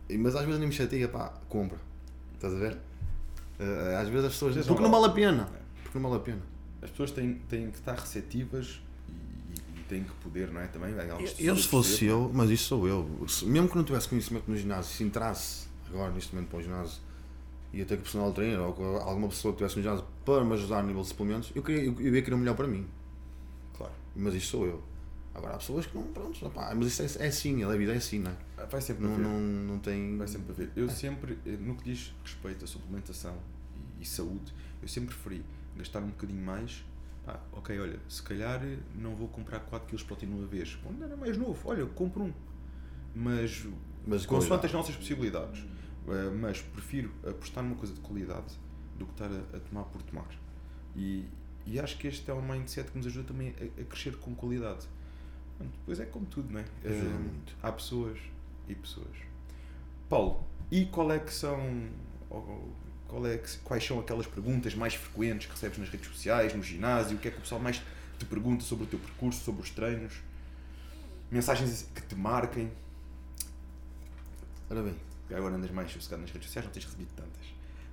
E- Mas às vezes nem me chateia, pá, compra. Estás a ver? Eh, Às vezes as pessoas porque não vale. a pena. É. Porque não vale a pena. As pessoas têm, têm que estar receptivas e, e- e têm que poder, não é? Também. Eu, se fosse eu, mas isso sou eu, mesmo que não tivesse conhecimento no ginásio, se entrasse agora neste momento para o ginásio ia ter que personal trainer ou alguma pessoa que estivesse no ginásio para me ajudar a nível de suplementos, eu, queria, eu, eu ia querer o melhor para mim. Mas isso sou eu. Agora há pessoas que não, pronto, opá, mas isso é, é assim, a vida é assim, não é? Vai sempre Não, haver. não, não tem. Vai sempre haver. Eu sempre, eh, no que diz respeito a suplementação e, e saúde, eu sempre preferi gastar um bocadinho mais. Pá, ok, olha, se calhar eh, não vou comprar 4 kg de proteína uma vez. Quando era mais novo, olha, compro um. Mas, Mas consoante as nossas possibilidades. Eh, mas prefiro apostar numa coisa de qualidade do que estar a, a tomar por tomar. E, e acho que este é um mindset que nos ajuda também a, a crescer com qualidade. Depois é como tudo, não é? Ajuda Eh, muito. Há pessoas e pessoas. Paulo, e qual é que são. Qual é que, quais são aquelas perguntas mais frequentes que recebes nas redes sociais, no ginásio? O que é que o pessoal mais te pergunta sobre o teu percurso, sobre os treinos? Mensagens que te marquem. Ora bem, Agora andas mais sossegado nas redes sociais, não tens recebido tantas.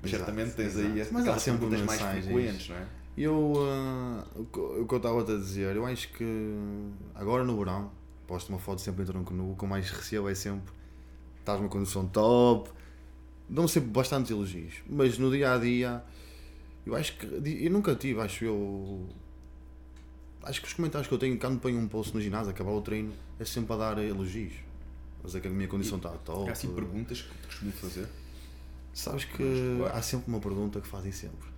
Mas Exato, certamente tens exato. aí Mas aquelas perguntas mais frequentes, não é? Eu, ah, o que- eu estava a dizer, eu acho que agora no verão, posto uma foto sempre em tronco nu, o que eu mais recebo é sempre estás numa condição top, dão sempre bastantes elogios, mas no dia a dia, eu acho que, eu nunca tive, acho eu, acho que os comentários que eu tenho quando ponho um post no ginásio, acabar o treino, é sempre a dar elogios. Mas é que a minha condição está top. Há assim perguntas que te costumo fazer. Sabes que há sempre uma pergunta que fazem sempre.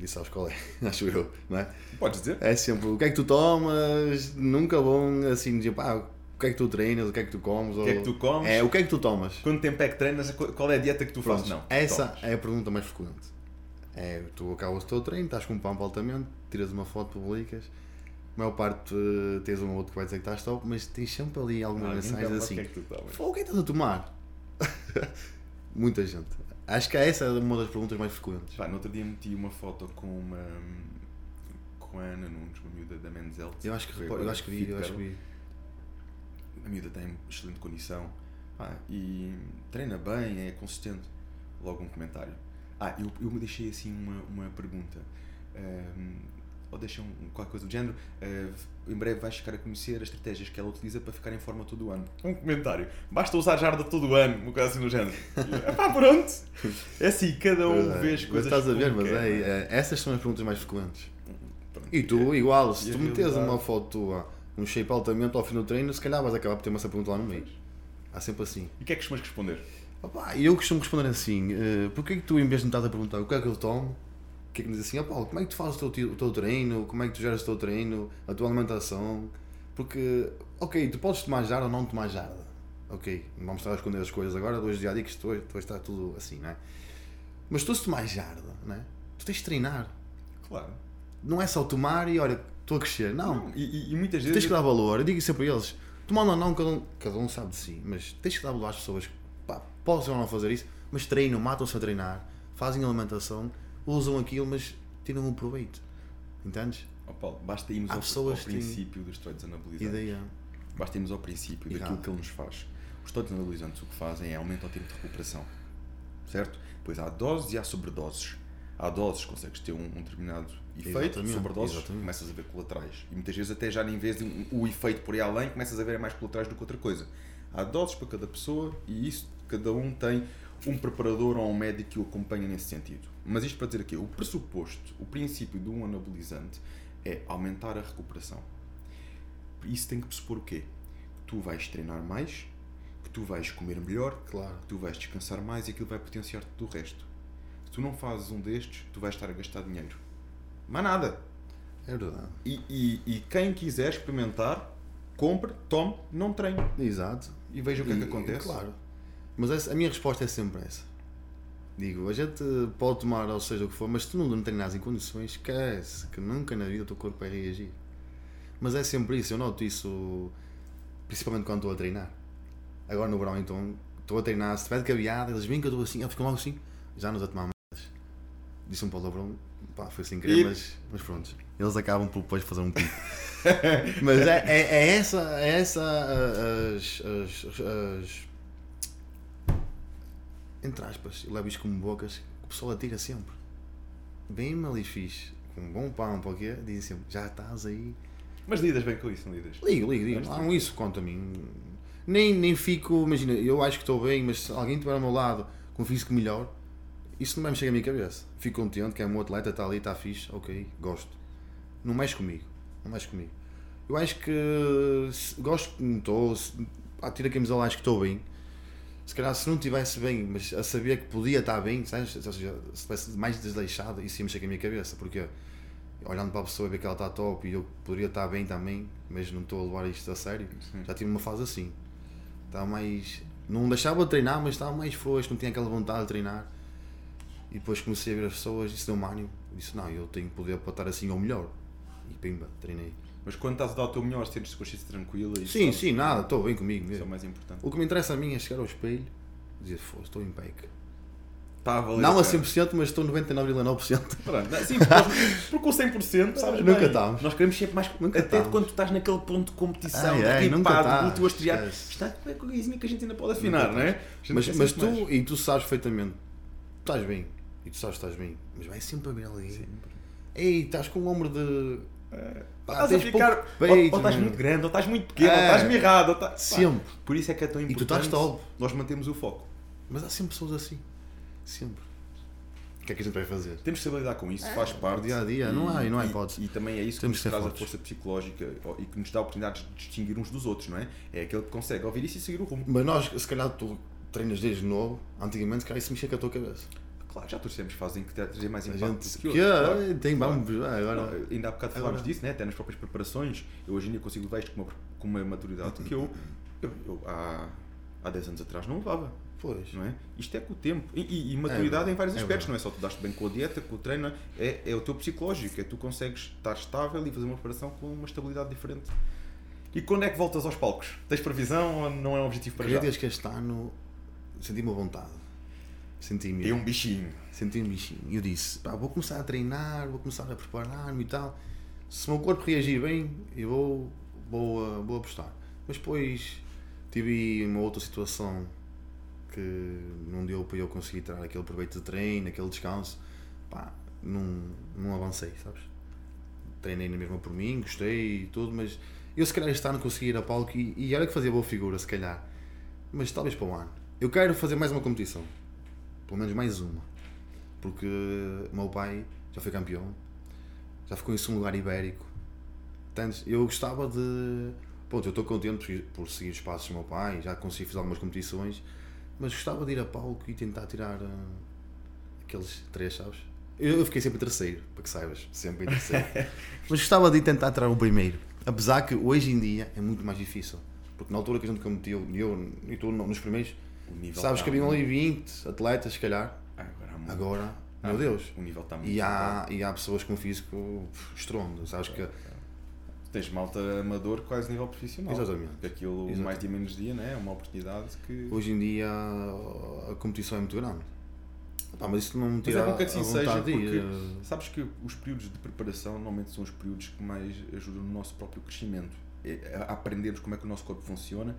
E sabes qual é? (laughs) Acho eu, não é? Podes dizer? É sempre o que é que tu tomas, nunca vão assim dizer pá, o que é que tu treinas, o que é que tu comes. O que é que tu comes? É, o que é que tu tomas. Quanto tempo é que treinas? Qual é a dieta que tu Pronto, fazes? Não. essa Tomas. é a pergunta mais frequente. É, tu acabas o teu treino, estás com um pampo altamente, tiras uma foto, publicas. A maior parte eh, tens um ou outro que vai dizer que estás top, mas tens sempre ali algumas mensagens assim. O que é que tu tomas? "Pô, O que é que estás a tomar? (laughs) Muita gente. Acho que essa é uma das perguntas mais frequentes. Pá, no outro dia meti uma foto com uma. com a Ana Nunes, uma miúda da Menzel. Eu acho que, eu acho que vi, eu acho que vi. A miúda tem excelente condição pá, e treina bem, é consistente. Logo um comentário. Ah, eu, eu me deixei assim uma, uma pergunta. Ahm, ou deixa um, qualquer coisa do género. ah, em breve vais ficar a conhecer as estratégias que ela utiliza para ficar em forma todo o ano. Um comentário. Basta usar jarda todo o ano, uma coisa assim do género. (laughs) Pá, pronto. É assim, cada um é, vê as mas coisas estás a ver, mas é, é? é, essas são as perguntas mais frequentes. Pronto. E tu, igual, se E tu metes realidade? uma foto tua, um shape altamente ao fim do treino, se calhar vais acabar por ter essa pergunta lá no meio. Há sempre assim. E o que é que costumas responder? Opa, eu costumo responder assim: uh, porquê que tu, em vez de me estás a perguntar o que é que eu tomo, que é que me diz assim, ó Paulo, como é que tu fazes o teu, o teu treino, como é que tu geras o teu treino, a tua alimentação? Porque, ok, tu podes tomar jarda ou não tomar jarda, ok, não vamos estar a esconder as coisas agora, hoje dia a dia que isto hoje, hoje está tudo assim, não é? Mas tu se tomares jarda, não é? Tu tens de treinar, Claro. não é só tomar e olha, estou a crescer, não. Não, e, e- muitas Tu vezes. tens que dar valor, eu digo sempre a eles, tomando ou não, cada um, cada um sabe de si, mas tens que dar valor às pessoas pá, possam ou não fazer isso, mas treinam, matam-se a treinar, fazem alimentação, usam aquilo, mas tiram um proveito. Entendes? Oh, Paulo, basta irmos Há ao, ao princípio dos esteroides anabolizantes. Ideia. Basta irmos ao princípio Errado. daquilo que ele nos faz. Os esteroides anabolizantes o que fazem é aumentar o tempo de recuperação. Certo? Pois há doses e há sobredoses. Há doses, consegues ter um, um determinado efeito, Exatamente, sobredoses, exatamente. começas a ver colaterais. E muitas vezes até já nem vês um- o efeito por aí além, começas a ver mais colaterais do que outra coisa. Há doses para cada pessoa e isso, cada um tem um preparador ou um médico que o acompanha nesse sentido. Mas isto para dizer aqui, o pressuposto, o princípio de um anabolizante é aumentar a recuperação. Isso tem que pressupor o quê? Que tu vais treinar mais, que tu vais comer melhor, Claro. que tu vais descansar mais e aquilo vai potenciar-te do resto. Se tu não fazes um destes, tu vais estar a gastar dinheiro. Mas nada. É verdade. E, e, e quem quiser experimentar, compre, tome, não treine. Exato. E veja o que é que E- acontece. Claro. Mas a minha resposta é sempre essa. Digo, a gente pode tomar, ou seja, o que for, mas se tu não treinas em condições, esquece que nunca na vida o teu corpo vai reagir. Mas é sempre isso, eu noto isso principalmente quando estou a treinar. Agora no verão, então, estou a treinar, se tiver de cabeada, eles vêm que eu estou assim, eu fico logo assim, já nos a tomar mais. Disse um palavrão, pá, foi sem querer, E- mas, mas pronto. Eles acabam por depois fazer um pico. (laughs) mas é, é, é essa, é essa a- as, as, as, entre aspas, eu levo isto como bocas, o pessoal atira sempre. Bem mal e fixe, com um bom pão, para o quê? Dizem sempre, já estás aí. Mas lidas bem com isso, não lidas? Ligo, ligo, ligo. Não, isso conta a mim. Nem, nem fico, imagina, eu acho que estou bem, mas se alguém estiver ao meu lado com um físico melhor, isso não vai mexer a minha cabeça. Fico contente que é um atleta, está ali, está fixe, ok, gosto. Não mexe comigo, não mexe comigo. Eu acho que gosto como estou, tiro a camisola, acho que estou bem. Se calhar se não estivesse bem, mas a saber que podia estar bem, sabes? ou seja, se estivesse mais desleixado, isso ia mexer com a minha cabeça, porque olhando para a pessoa e ver que ela está top e eu poderia estar bem também, mas não estou a levar isto a sério. Sim. Já tive uma fase assim. Estava mais. Não deixava de treinar, mas estava mais frouxo, não tinha aquela vontade de treinar. E depois comecei a ver as pessoas, isso deu-me ânimo. Disse, não, eu tenho poder para estar assim ou melhor. E pimba, treinei. Mas quando estás a dar o teu melhor, sentes-te consciência tranquila e Sim, sim, nada, estou bem comigo Isso é o mesmo. mais importante. O que me interessa a mim é chegar ao espelho e dizer, foda estou em peca. Está a valer Não a pena. 100%, mas estou 99,9%. Pronto, não, sim, porque, o 100% sabes Nunca estamos. Nós queremos sempre mais. Nunca até quando tu estás naquele ponto de competição, Ai, ai, ripado, do teu a estrear. Está é coisinha que a gente ainda pode afinar, não é? A Mas, mas sempre tu, mais. e tu sabes perfeitamente, estás bem, e tu sabes que estás bem, mas vai sempre haver ali. Ei, estás com um ombro de. Pá, Estás a ficar. ou, peito, ou estás muito grande, ou estás muito pequeno, ou É. estás mirrado. Ou tá- pá, Sempre. Por isso é que é tão tu importante. estás top. Nós mantemos o foco. Mas há sempre pessoas assim. Sempre. O que é que a gente vai fazer? Temos que saber lidar com isso, faz parte. dia a dia, não há- não há e- hipótese. E, também é isso que Temos nos que ser traz a força psicológica e que nos dá a oportunidade de distinguir uns dos outros, não é? É aquele que consegue ouvir isso e seguir o rumo. Mas nós, se calhar, tu treinas desde novo, antigamente, calhar isso mexia com a tua cabeça. Claro, já torcemos fazem que trazer mais impacto gente. Que, claro. tem, Claro. vamos. agora. Não, ainda há bocado falámos disso, né? até nas próprias preparações. Eu hoje em dia consigo levar isto com uma, com uma maturidade que eu, eu, eu há, há 10 anos atrás não levava. Pois. Não é? Isto é com o tempo. E, e- e maturidade verdade, em vários é aspectos, verdade. não é só tu daste bem com a dieta, com o treino, é, é o teu psicológico, é tu consegues estar estável e fazer uma preparação com uma estabilidade diferente. E quando é que voltas aos palcos? Tens previsão ou não é um objetivo para já? Queria desde que este ano senti-me à vontade. Senti-me. Tem um bichinho. Senti um bichinho. E eu disse, pá, vou começar a treinar, vou começar a preparar-me e tal. Se o meu corpo reagir bem, eu vou, vou, ah, vou apostar. Mas depois tive uma outra situação que não deu para eu conseguir tirar aquele proveito de treino, aquele descanso. Pá, não, não avancei, sabes? Treinei na mesma por mim, gostei e tudo, mas eu se calhar este ano consegui ir a palco e, e era que fazia boa figura, se calhar. Mas talvez para o ano. Eu quero fazer mais uma competição. Pelo menos mais uma. Porque o meu pai já foi campeão, já ficou em segundo lugar ibérico. Portanto, eu gostava de. Pronto, eu estou contente por, seguir os passos do meu pai, já consegui fazer algumas competições, mas gostava de ir a palco e tentar tirar ah, aqueles três, sabes? Eu, eu fiquei sempre em terceiro, para que saibas, sempre em terceiro. (laughs) mas gostava de tentar tirar o primeiro. Apesar que hoje em dia é muito mais difícil. Porque na altura que a gente competiu, eu e tu nos primeiros, O nível sabes tá que haviam ali 20 atletas, se calhar. Agora, há muito. Agora, Ah, meu Deus. O nível está muito E há, e há pessoas com físico estrondo, sabes que. Tens malta amador quase nível profissional. Exatamente. Aquilo Exatamente. mais dia menos dia né? é uma oportunidade que. Hoje em dia a competição é muito grande. Pá, mas isso não me Mas tira é bom que a assim seja, porque ir. sabes que os períodos de preparação normalmente são os períodos que mais ajudam no nosso próprio crescimento. É, a aprendermos como é que o nosso corpo funciona,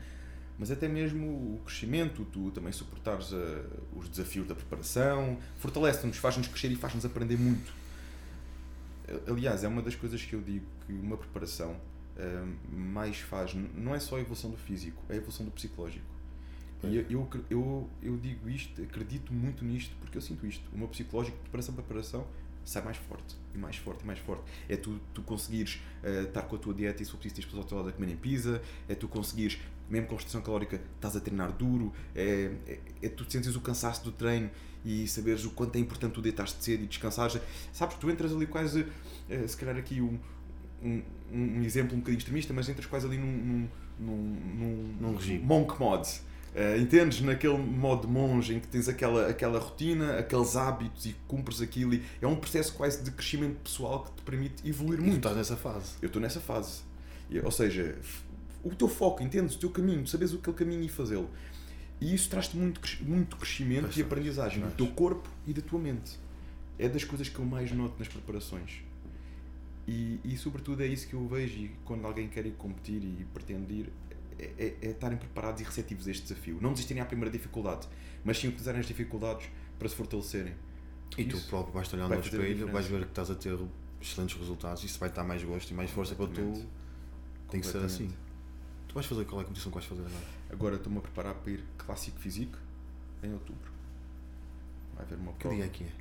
mas até mesmo o crescimento, tu também suportares eh, os desafios da preparação, fortalece-nos, faz-nos crescer e faz-nos aprender muito. Aliás, é uma das coisas que eu digo que uma preparação eh, mais faz, não é só a evolução do físico, é a evolução do psicológico. E eu, eu, eu, digo isto, acredito muito nisto, porque eu sinto isto. O meu psicológico, de preparação para preparação, sai mais forte, e mais forte, e mais forte. É tu, tu conseguires eh, estar com a tua dieta e se for preciso, tens pessoas ao teu lado a comerem pizza, é tu conseguires, mesmo com restrição calórica, estás a treinar duro, é, é, é tu sentes o cansaço do treino e saberes o quanto é importante tu deitares-te cedo e descansares. Sabes, tu entras ali quase, eh, se calhar aqui um, um, um exemplo um bocadinho extremista, mas entras quase ali num, num, num, num, regime. monk mod. Eh, entendes? Naquele modo monge em que tens aquela, aquela rotina, aqueles hábitos e cumpres aquilo. E é um processo quase de crescimento pessoal que te permite evoluir E tu muito. estás nessa fase. Eu estou nessa fase. Ou seja, o teu foco, entendes? O teu caminho, sabes aquele caminho e fazê-lo. E isso traz-te muito, muito crescimento Pois e traz, aprendizagem do teu corpo e da tua mente. É das coisas que eu mais noto nas preparações. E, e sobretudo é isso que eu vejo e quando alguém quer ir competir e pretende ir, é, é- é estarem preparados e receptivos a este desafio. Não desistirem à primeira dificuldade, mas sim utilizarem as dificuldades para se fortalecerem. E tu Isso próprio vais-te olhando vai a espelho, vais ver que estás a ter excelentes resultados. Isso vai dar mais gosto e mais força para tu. Tem que ser assim. Tu vais fazer qual é a competição que vais fazer agora? Agora estou-me a preparar para ir Clássico Físico em outubro. Vai haver uma Que prova. dia é que é?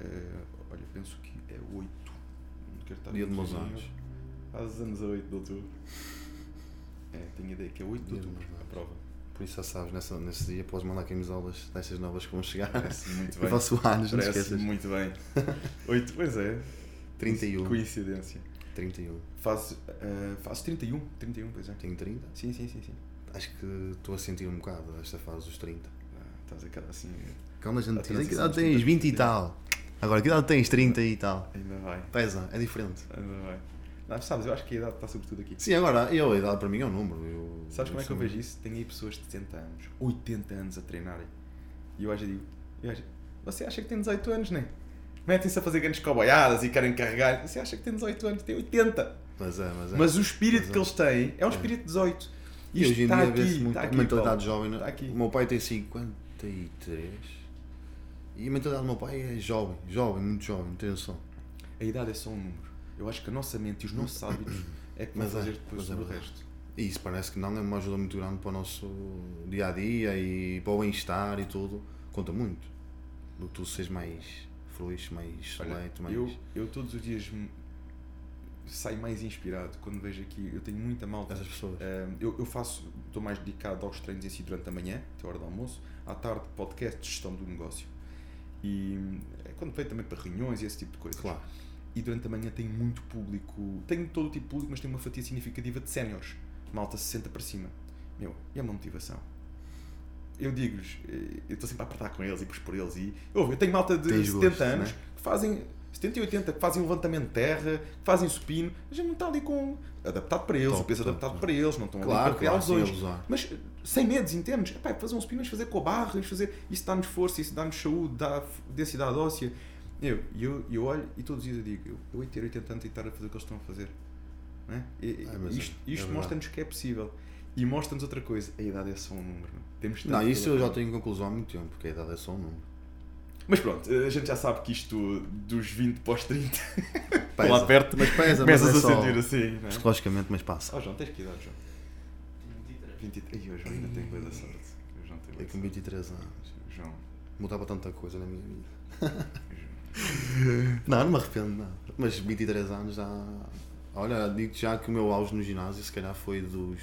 Eh, olha, penso que é 8. Não quero estar Dia de meus anos. Faz anos a 8 de outubro. É, tenho ideia que é 8 de Dia de outubro meus a prova. Por isso já sabes, nessa, nesse dia podes mandar camisolas dessas novas que vão chegar. Parece muito (laughs) Eu bem. faço anos, não esqueças. muito bem. (laughs) 8, pois é. 31. Coincidência. 31. Faz, eh, faz 31. 31, pois é. Tenho 30. Sim, sim, sim. sim. Acho que estou a sentir um bocado esta fase dos 30. Ah, estás a cara assim. Quando a gente diz, que idade tens? 30 20 e tal. Agora, que idade tens? 30 e tal. Ainda vai. Pesa, é diferente. Ainda vai. Não, sabes, eu acho que a idade está sobretudo aqui. Sim, agora, eu, a idade para mim é um número. Eu, Sabes como é que eu vejo isso? Tem aí pessoas de 70 anos, 80 anos a treinarem. E eu vezes digo, eu vezes, Você acha que tem 18 anos, não é? Metem-se a fazer grandes coboiadas e querem carregar. Você acha que tem 18 anos, tem 80. Mas é, mas é. Mas o espírito Mas é. que eles têm é um espírito de 18. E hoje em dia vê-se muito aqui, mentalidade Paulo. jovem. Está aqui. O meu pai tem 53 e a mentalidade do meu pai é jovem, jovem, muito jovem, não tem noção. A idade é só um número. Eu acho que a nossa mente e os nossos hábitos é que vão é, fazer depois mas é sobre o resto. E isso parece que não é uma ajuda muito grande para o nosso dia a dia e para o bem-estar e tudo. Conta muito. Do que tu seres mais feliz, mais Olha, mais. eu, eu todos os dias saio mais inspirado quando vejo aqui. Eu tenho muita malta. Essas pessoas. Um, eu, eu faço, estou mais dedicado aos treinos em si durante a manhã, até a hora do almoço, à tarde podcast de gestão do negócio. E é quando veio também para reuniões e esse tipo de coisas. Claro. E durante a manhã tenho muito público, tenho todo o tipo de público, mas tenho uma fatia significativa de séniores, malta 60 para cima. Meu, é uma motivação. Eu digo-lhes, eh, eu estou sempre a apertar com eles e pus por eles e ouve, eu tenho malta de Tens 70 gosto, anos né? que fazem 70 e 80, que fazem levantamento de terra, que fazem supino, a gente não está ali com adaptado para eles, Top, o peso top, adaptado top. para eles, não estão ali Claro, para criar claro, lesões. abusar. Mas eh, sem medos, entendes? Epá, fazer um supino, vamos fazer com a barra, vamos fazer. Isso dá-nos força, isso dá-nos saúde, dá densidade óssea. Eu, eu, eu olho e todos os dias eu digo: eu, eu hei ter 80 anos e estar a fazer o que eles estão a fazer. É? E- É, mas é- isto é isto verdade. mostra-nos que é possível. E mostra-nos outra coisa: a idade é só um número. Não, Temos Não, isso eu já tenho conclusão há muito tempo, porque a idade é só um número. Mas pronto, a gente já sabe que isto dos 20 para os 30 (laughs) Pesa, lá perto, mas pesa, mas começas é a só sentir assim. Não é? psicologicamente, mas passa. Oh, João, tens que idade, João? 23. Ih, o João ainda tem boa da sorte. O João tem Eu bué com da 23 anos. João. Mudava tanta coisa na minha vida. (laughs) Não, não me arrependo nada. Mas 23 anos já. Olha, digo já que o meu auge no ginásio se calhar foi dos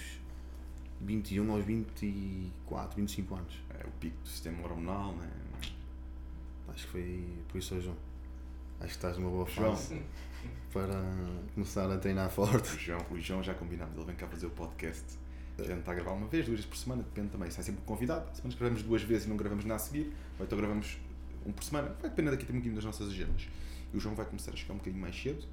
21 aos 24, 25 anos. É o pico do sistema hormonal, né? Acho que foi por isso, João. Acho que estás numa boa fase para começar a treinar forte. O João, o João já combinámos, ele vem cá fazer o podcast. A gente está a gravar uma vez, duas vezes por semana, depende também. Se é sempre convidado, semanas gravamos duas vezes e não gravamos nada a seguir, ou então gravamos um por semana. Vai depender daqui um bocadinho das nossas agendas. E o João vai começar a chegar um bocadinho mais cedo.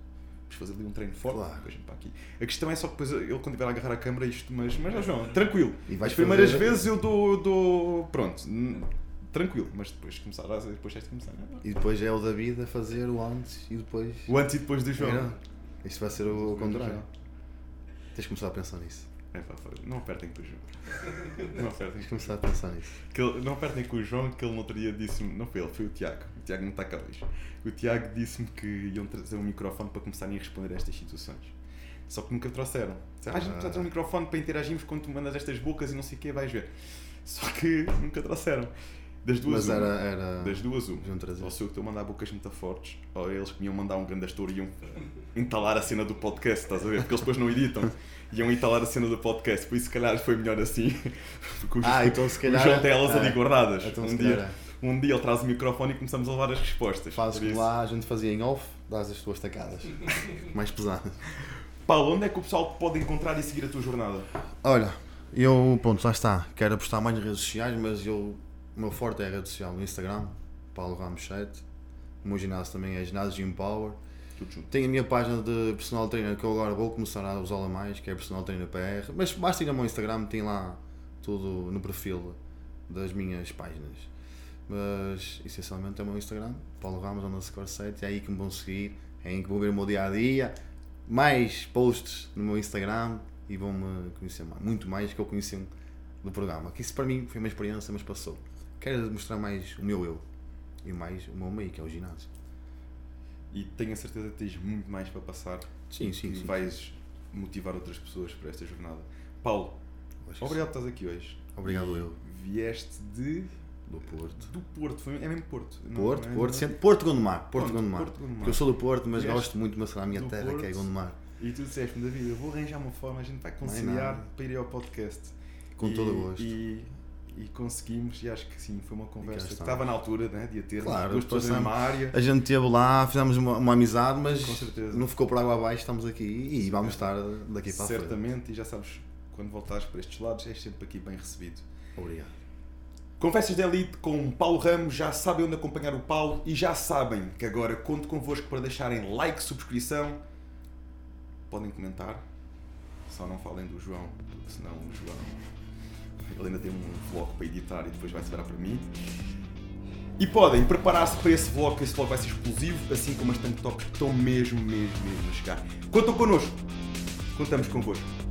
Vamos fazer ali um treino forte. Claro. depois para aqui. A questão é só que depois ele, quando tiver a agarrar a câmera, isto, mas, mas ó, João, tranquilo. E As primeiras fazer- vezes eu dou, dou. Pronto, tranquilo, mas depois começar a depois tens de começar. não é? E depois é o David a fazer o antes e depois. O antes e depois do João. Era. Isto vai ser o contrário. João. Tens de começar a pensar nisso. É pá, não apertem com o João. Não apertem começar a pensar nisso. Que ele- não apertem com o João, que ele no outro dia disse-me, não foi ele, foi o Tiago. O Tiago não está cá hoje. O Tiago disse-me que iam trazer um microfone para começarem a responder a estas situações. Só que nunca trouxeram. Ah, a gente precisa trazer um microfone para interagirmos quando tu mandas estas bocas e não sei o que, vais ver. Só que nunca trouxeram. Das duas, Mas uma. era. era... Das duas, uma. Ou sou eu que estou a mandar bocas muito fortes, ou eles que me iam mandar um grande astor e iam entalar a cena do podcast, estás a ver? Porque eles depois não editam. Iam entalar a cena do podcast, por isso se calhar foi melhor assim. Porque os, Ah, então se calhar. o João tem elas ali é. guardadas. Então um, se dia, calhar. um dia ele traz o microfone e começamos a levar as respostas. Fazes como lá, a gente fazia em off, dás as tuas tacadas. (laughs) Mais pesadas. Paulo, onde é que o pessoal pode encontrar e seguir a tua jornada? Olha, eu, pronto, lá está. Quero apostar mais nas redes sociais, mas eu, o meu forte é a rede social no Instagram, Paulo Ramos 7. O meu ginásio também é Ginásio Gym Power. Tenho a minha página de personal trainer que eu agora vou começar a usá-la mais, que é personal trainer PR. Mas basta ir ao meu Instagram, tem lá tudo no perfil das minhas páginas. Mas essencialmente é o meu Instagram, Paulo Ramos underscore 7, é aí que me vão seguir, é aí que vão ver o meu dia a dia. Mais posts no meu Instagram e vão-me conhecer mais, muito mais que eu conheci do programa. Que isso para mim foi uma experiência, mas passou. Quero mostrar mais o meu eu e mais o meu meio, que é o ginásio. E tenho a certeza que tens muito mais para passar. Sim, sim, que sim. vais motivar outras pessoas para esta jornada. Paulo, obrigado por estás aqui hoje. Obrigado E eu. Vieste de. Do Porto. Do Porto, foi, é mesmo Porto. Porto, não é- Porto, é- sempre, Porto Gondomar, Porto Pronto, Gondomar. Porto Gondomar. Eu sou do Porto, mas Vieste gosto muito de mostrar a minha terra, que é Porto. Gondomar. E tu disseste-me, David, eu vou arranjar uma forma, a gente vai conciliar nada. para ir ao podcast. Com E- todo o gosto. E, e conseguimos, e acho que sim, foi uma conversa que estava na altura né, de a ter Claro, duas pessoas na mesma área. A gente esteve lá, fizemos uma, uma amizade, mas não ficou por água abaixo, estamos aqui e vamos estar daqui para a frente. Certamente, e já sabes, quando voltares para estes lados, és sempre aqui bem recebido. Obrigado. Conversas de Elite com Paulo Ramos, já sabem onde acompanhar o Paulo e já sabem que agora conto convosco para deixarem like, subscrição. Podem comentar, só não falem do João, porque senão o João ele ainda tem um vlog para editar e depois vai se virar para mim. E podem preparar-se para esse vlog, que esse vlog vai ser explosivo, assim como as tank que estão mesmo, mesmo, mesmo a chegar. Contam connosco. Contamos convosco.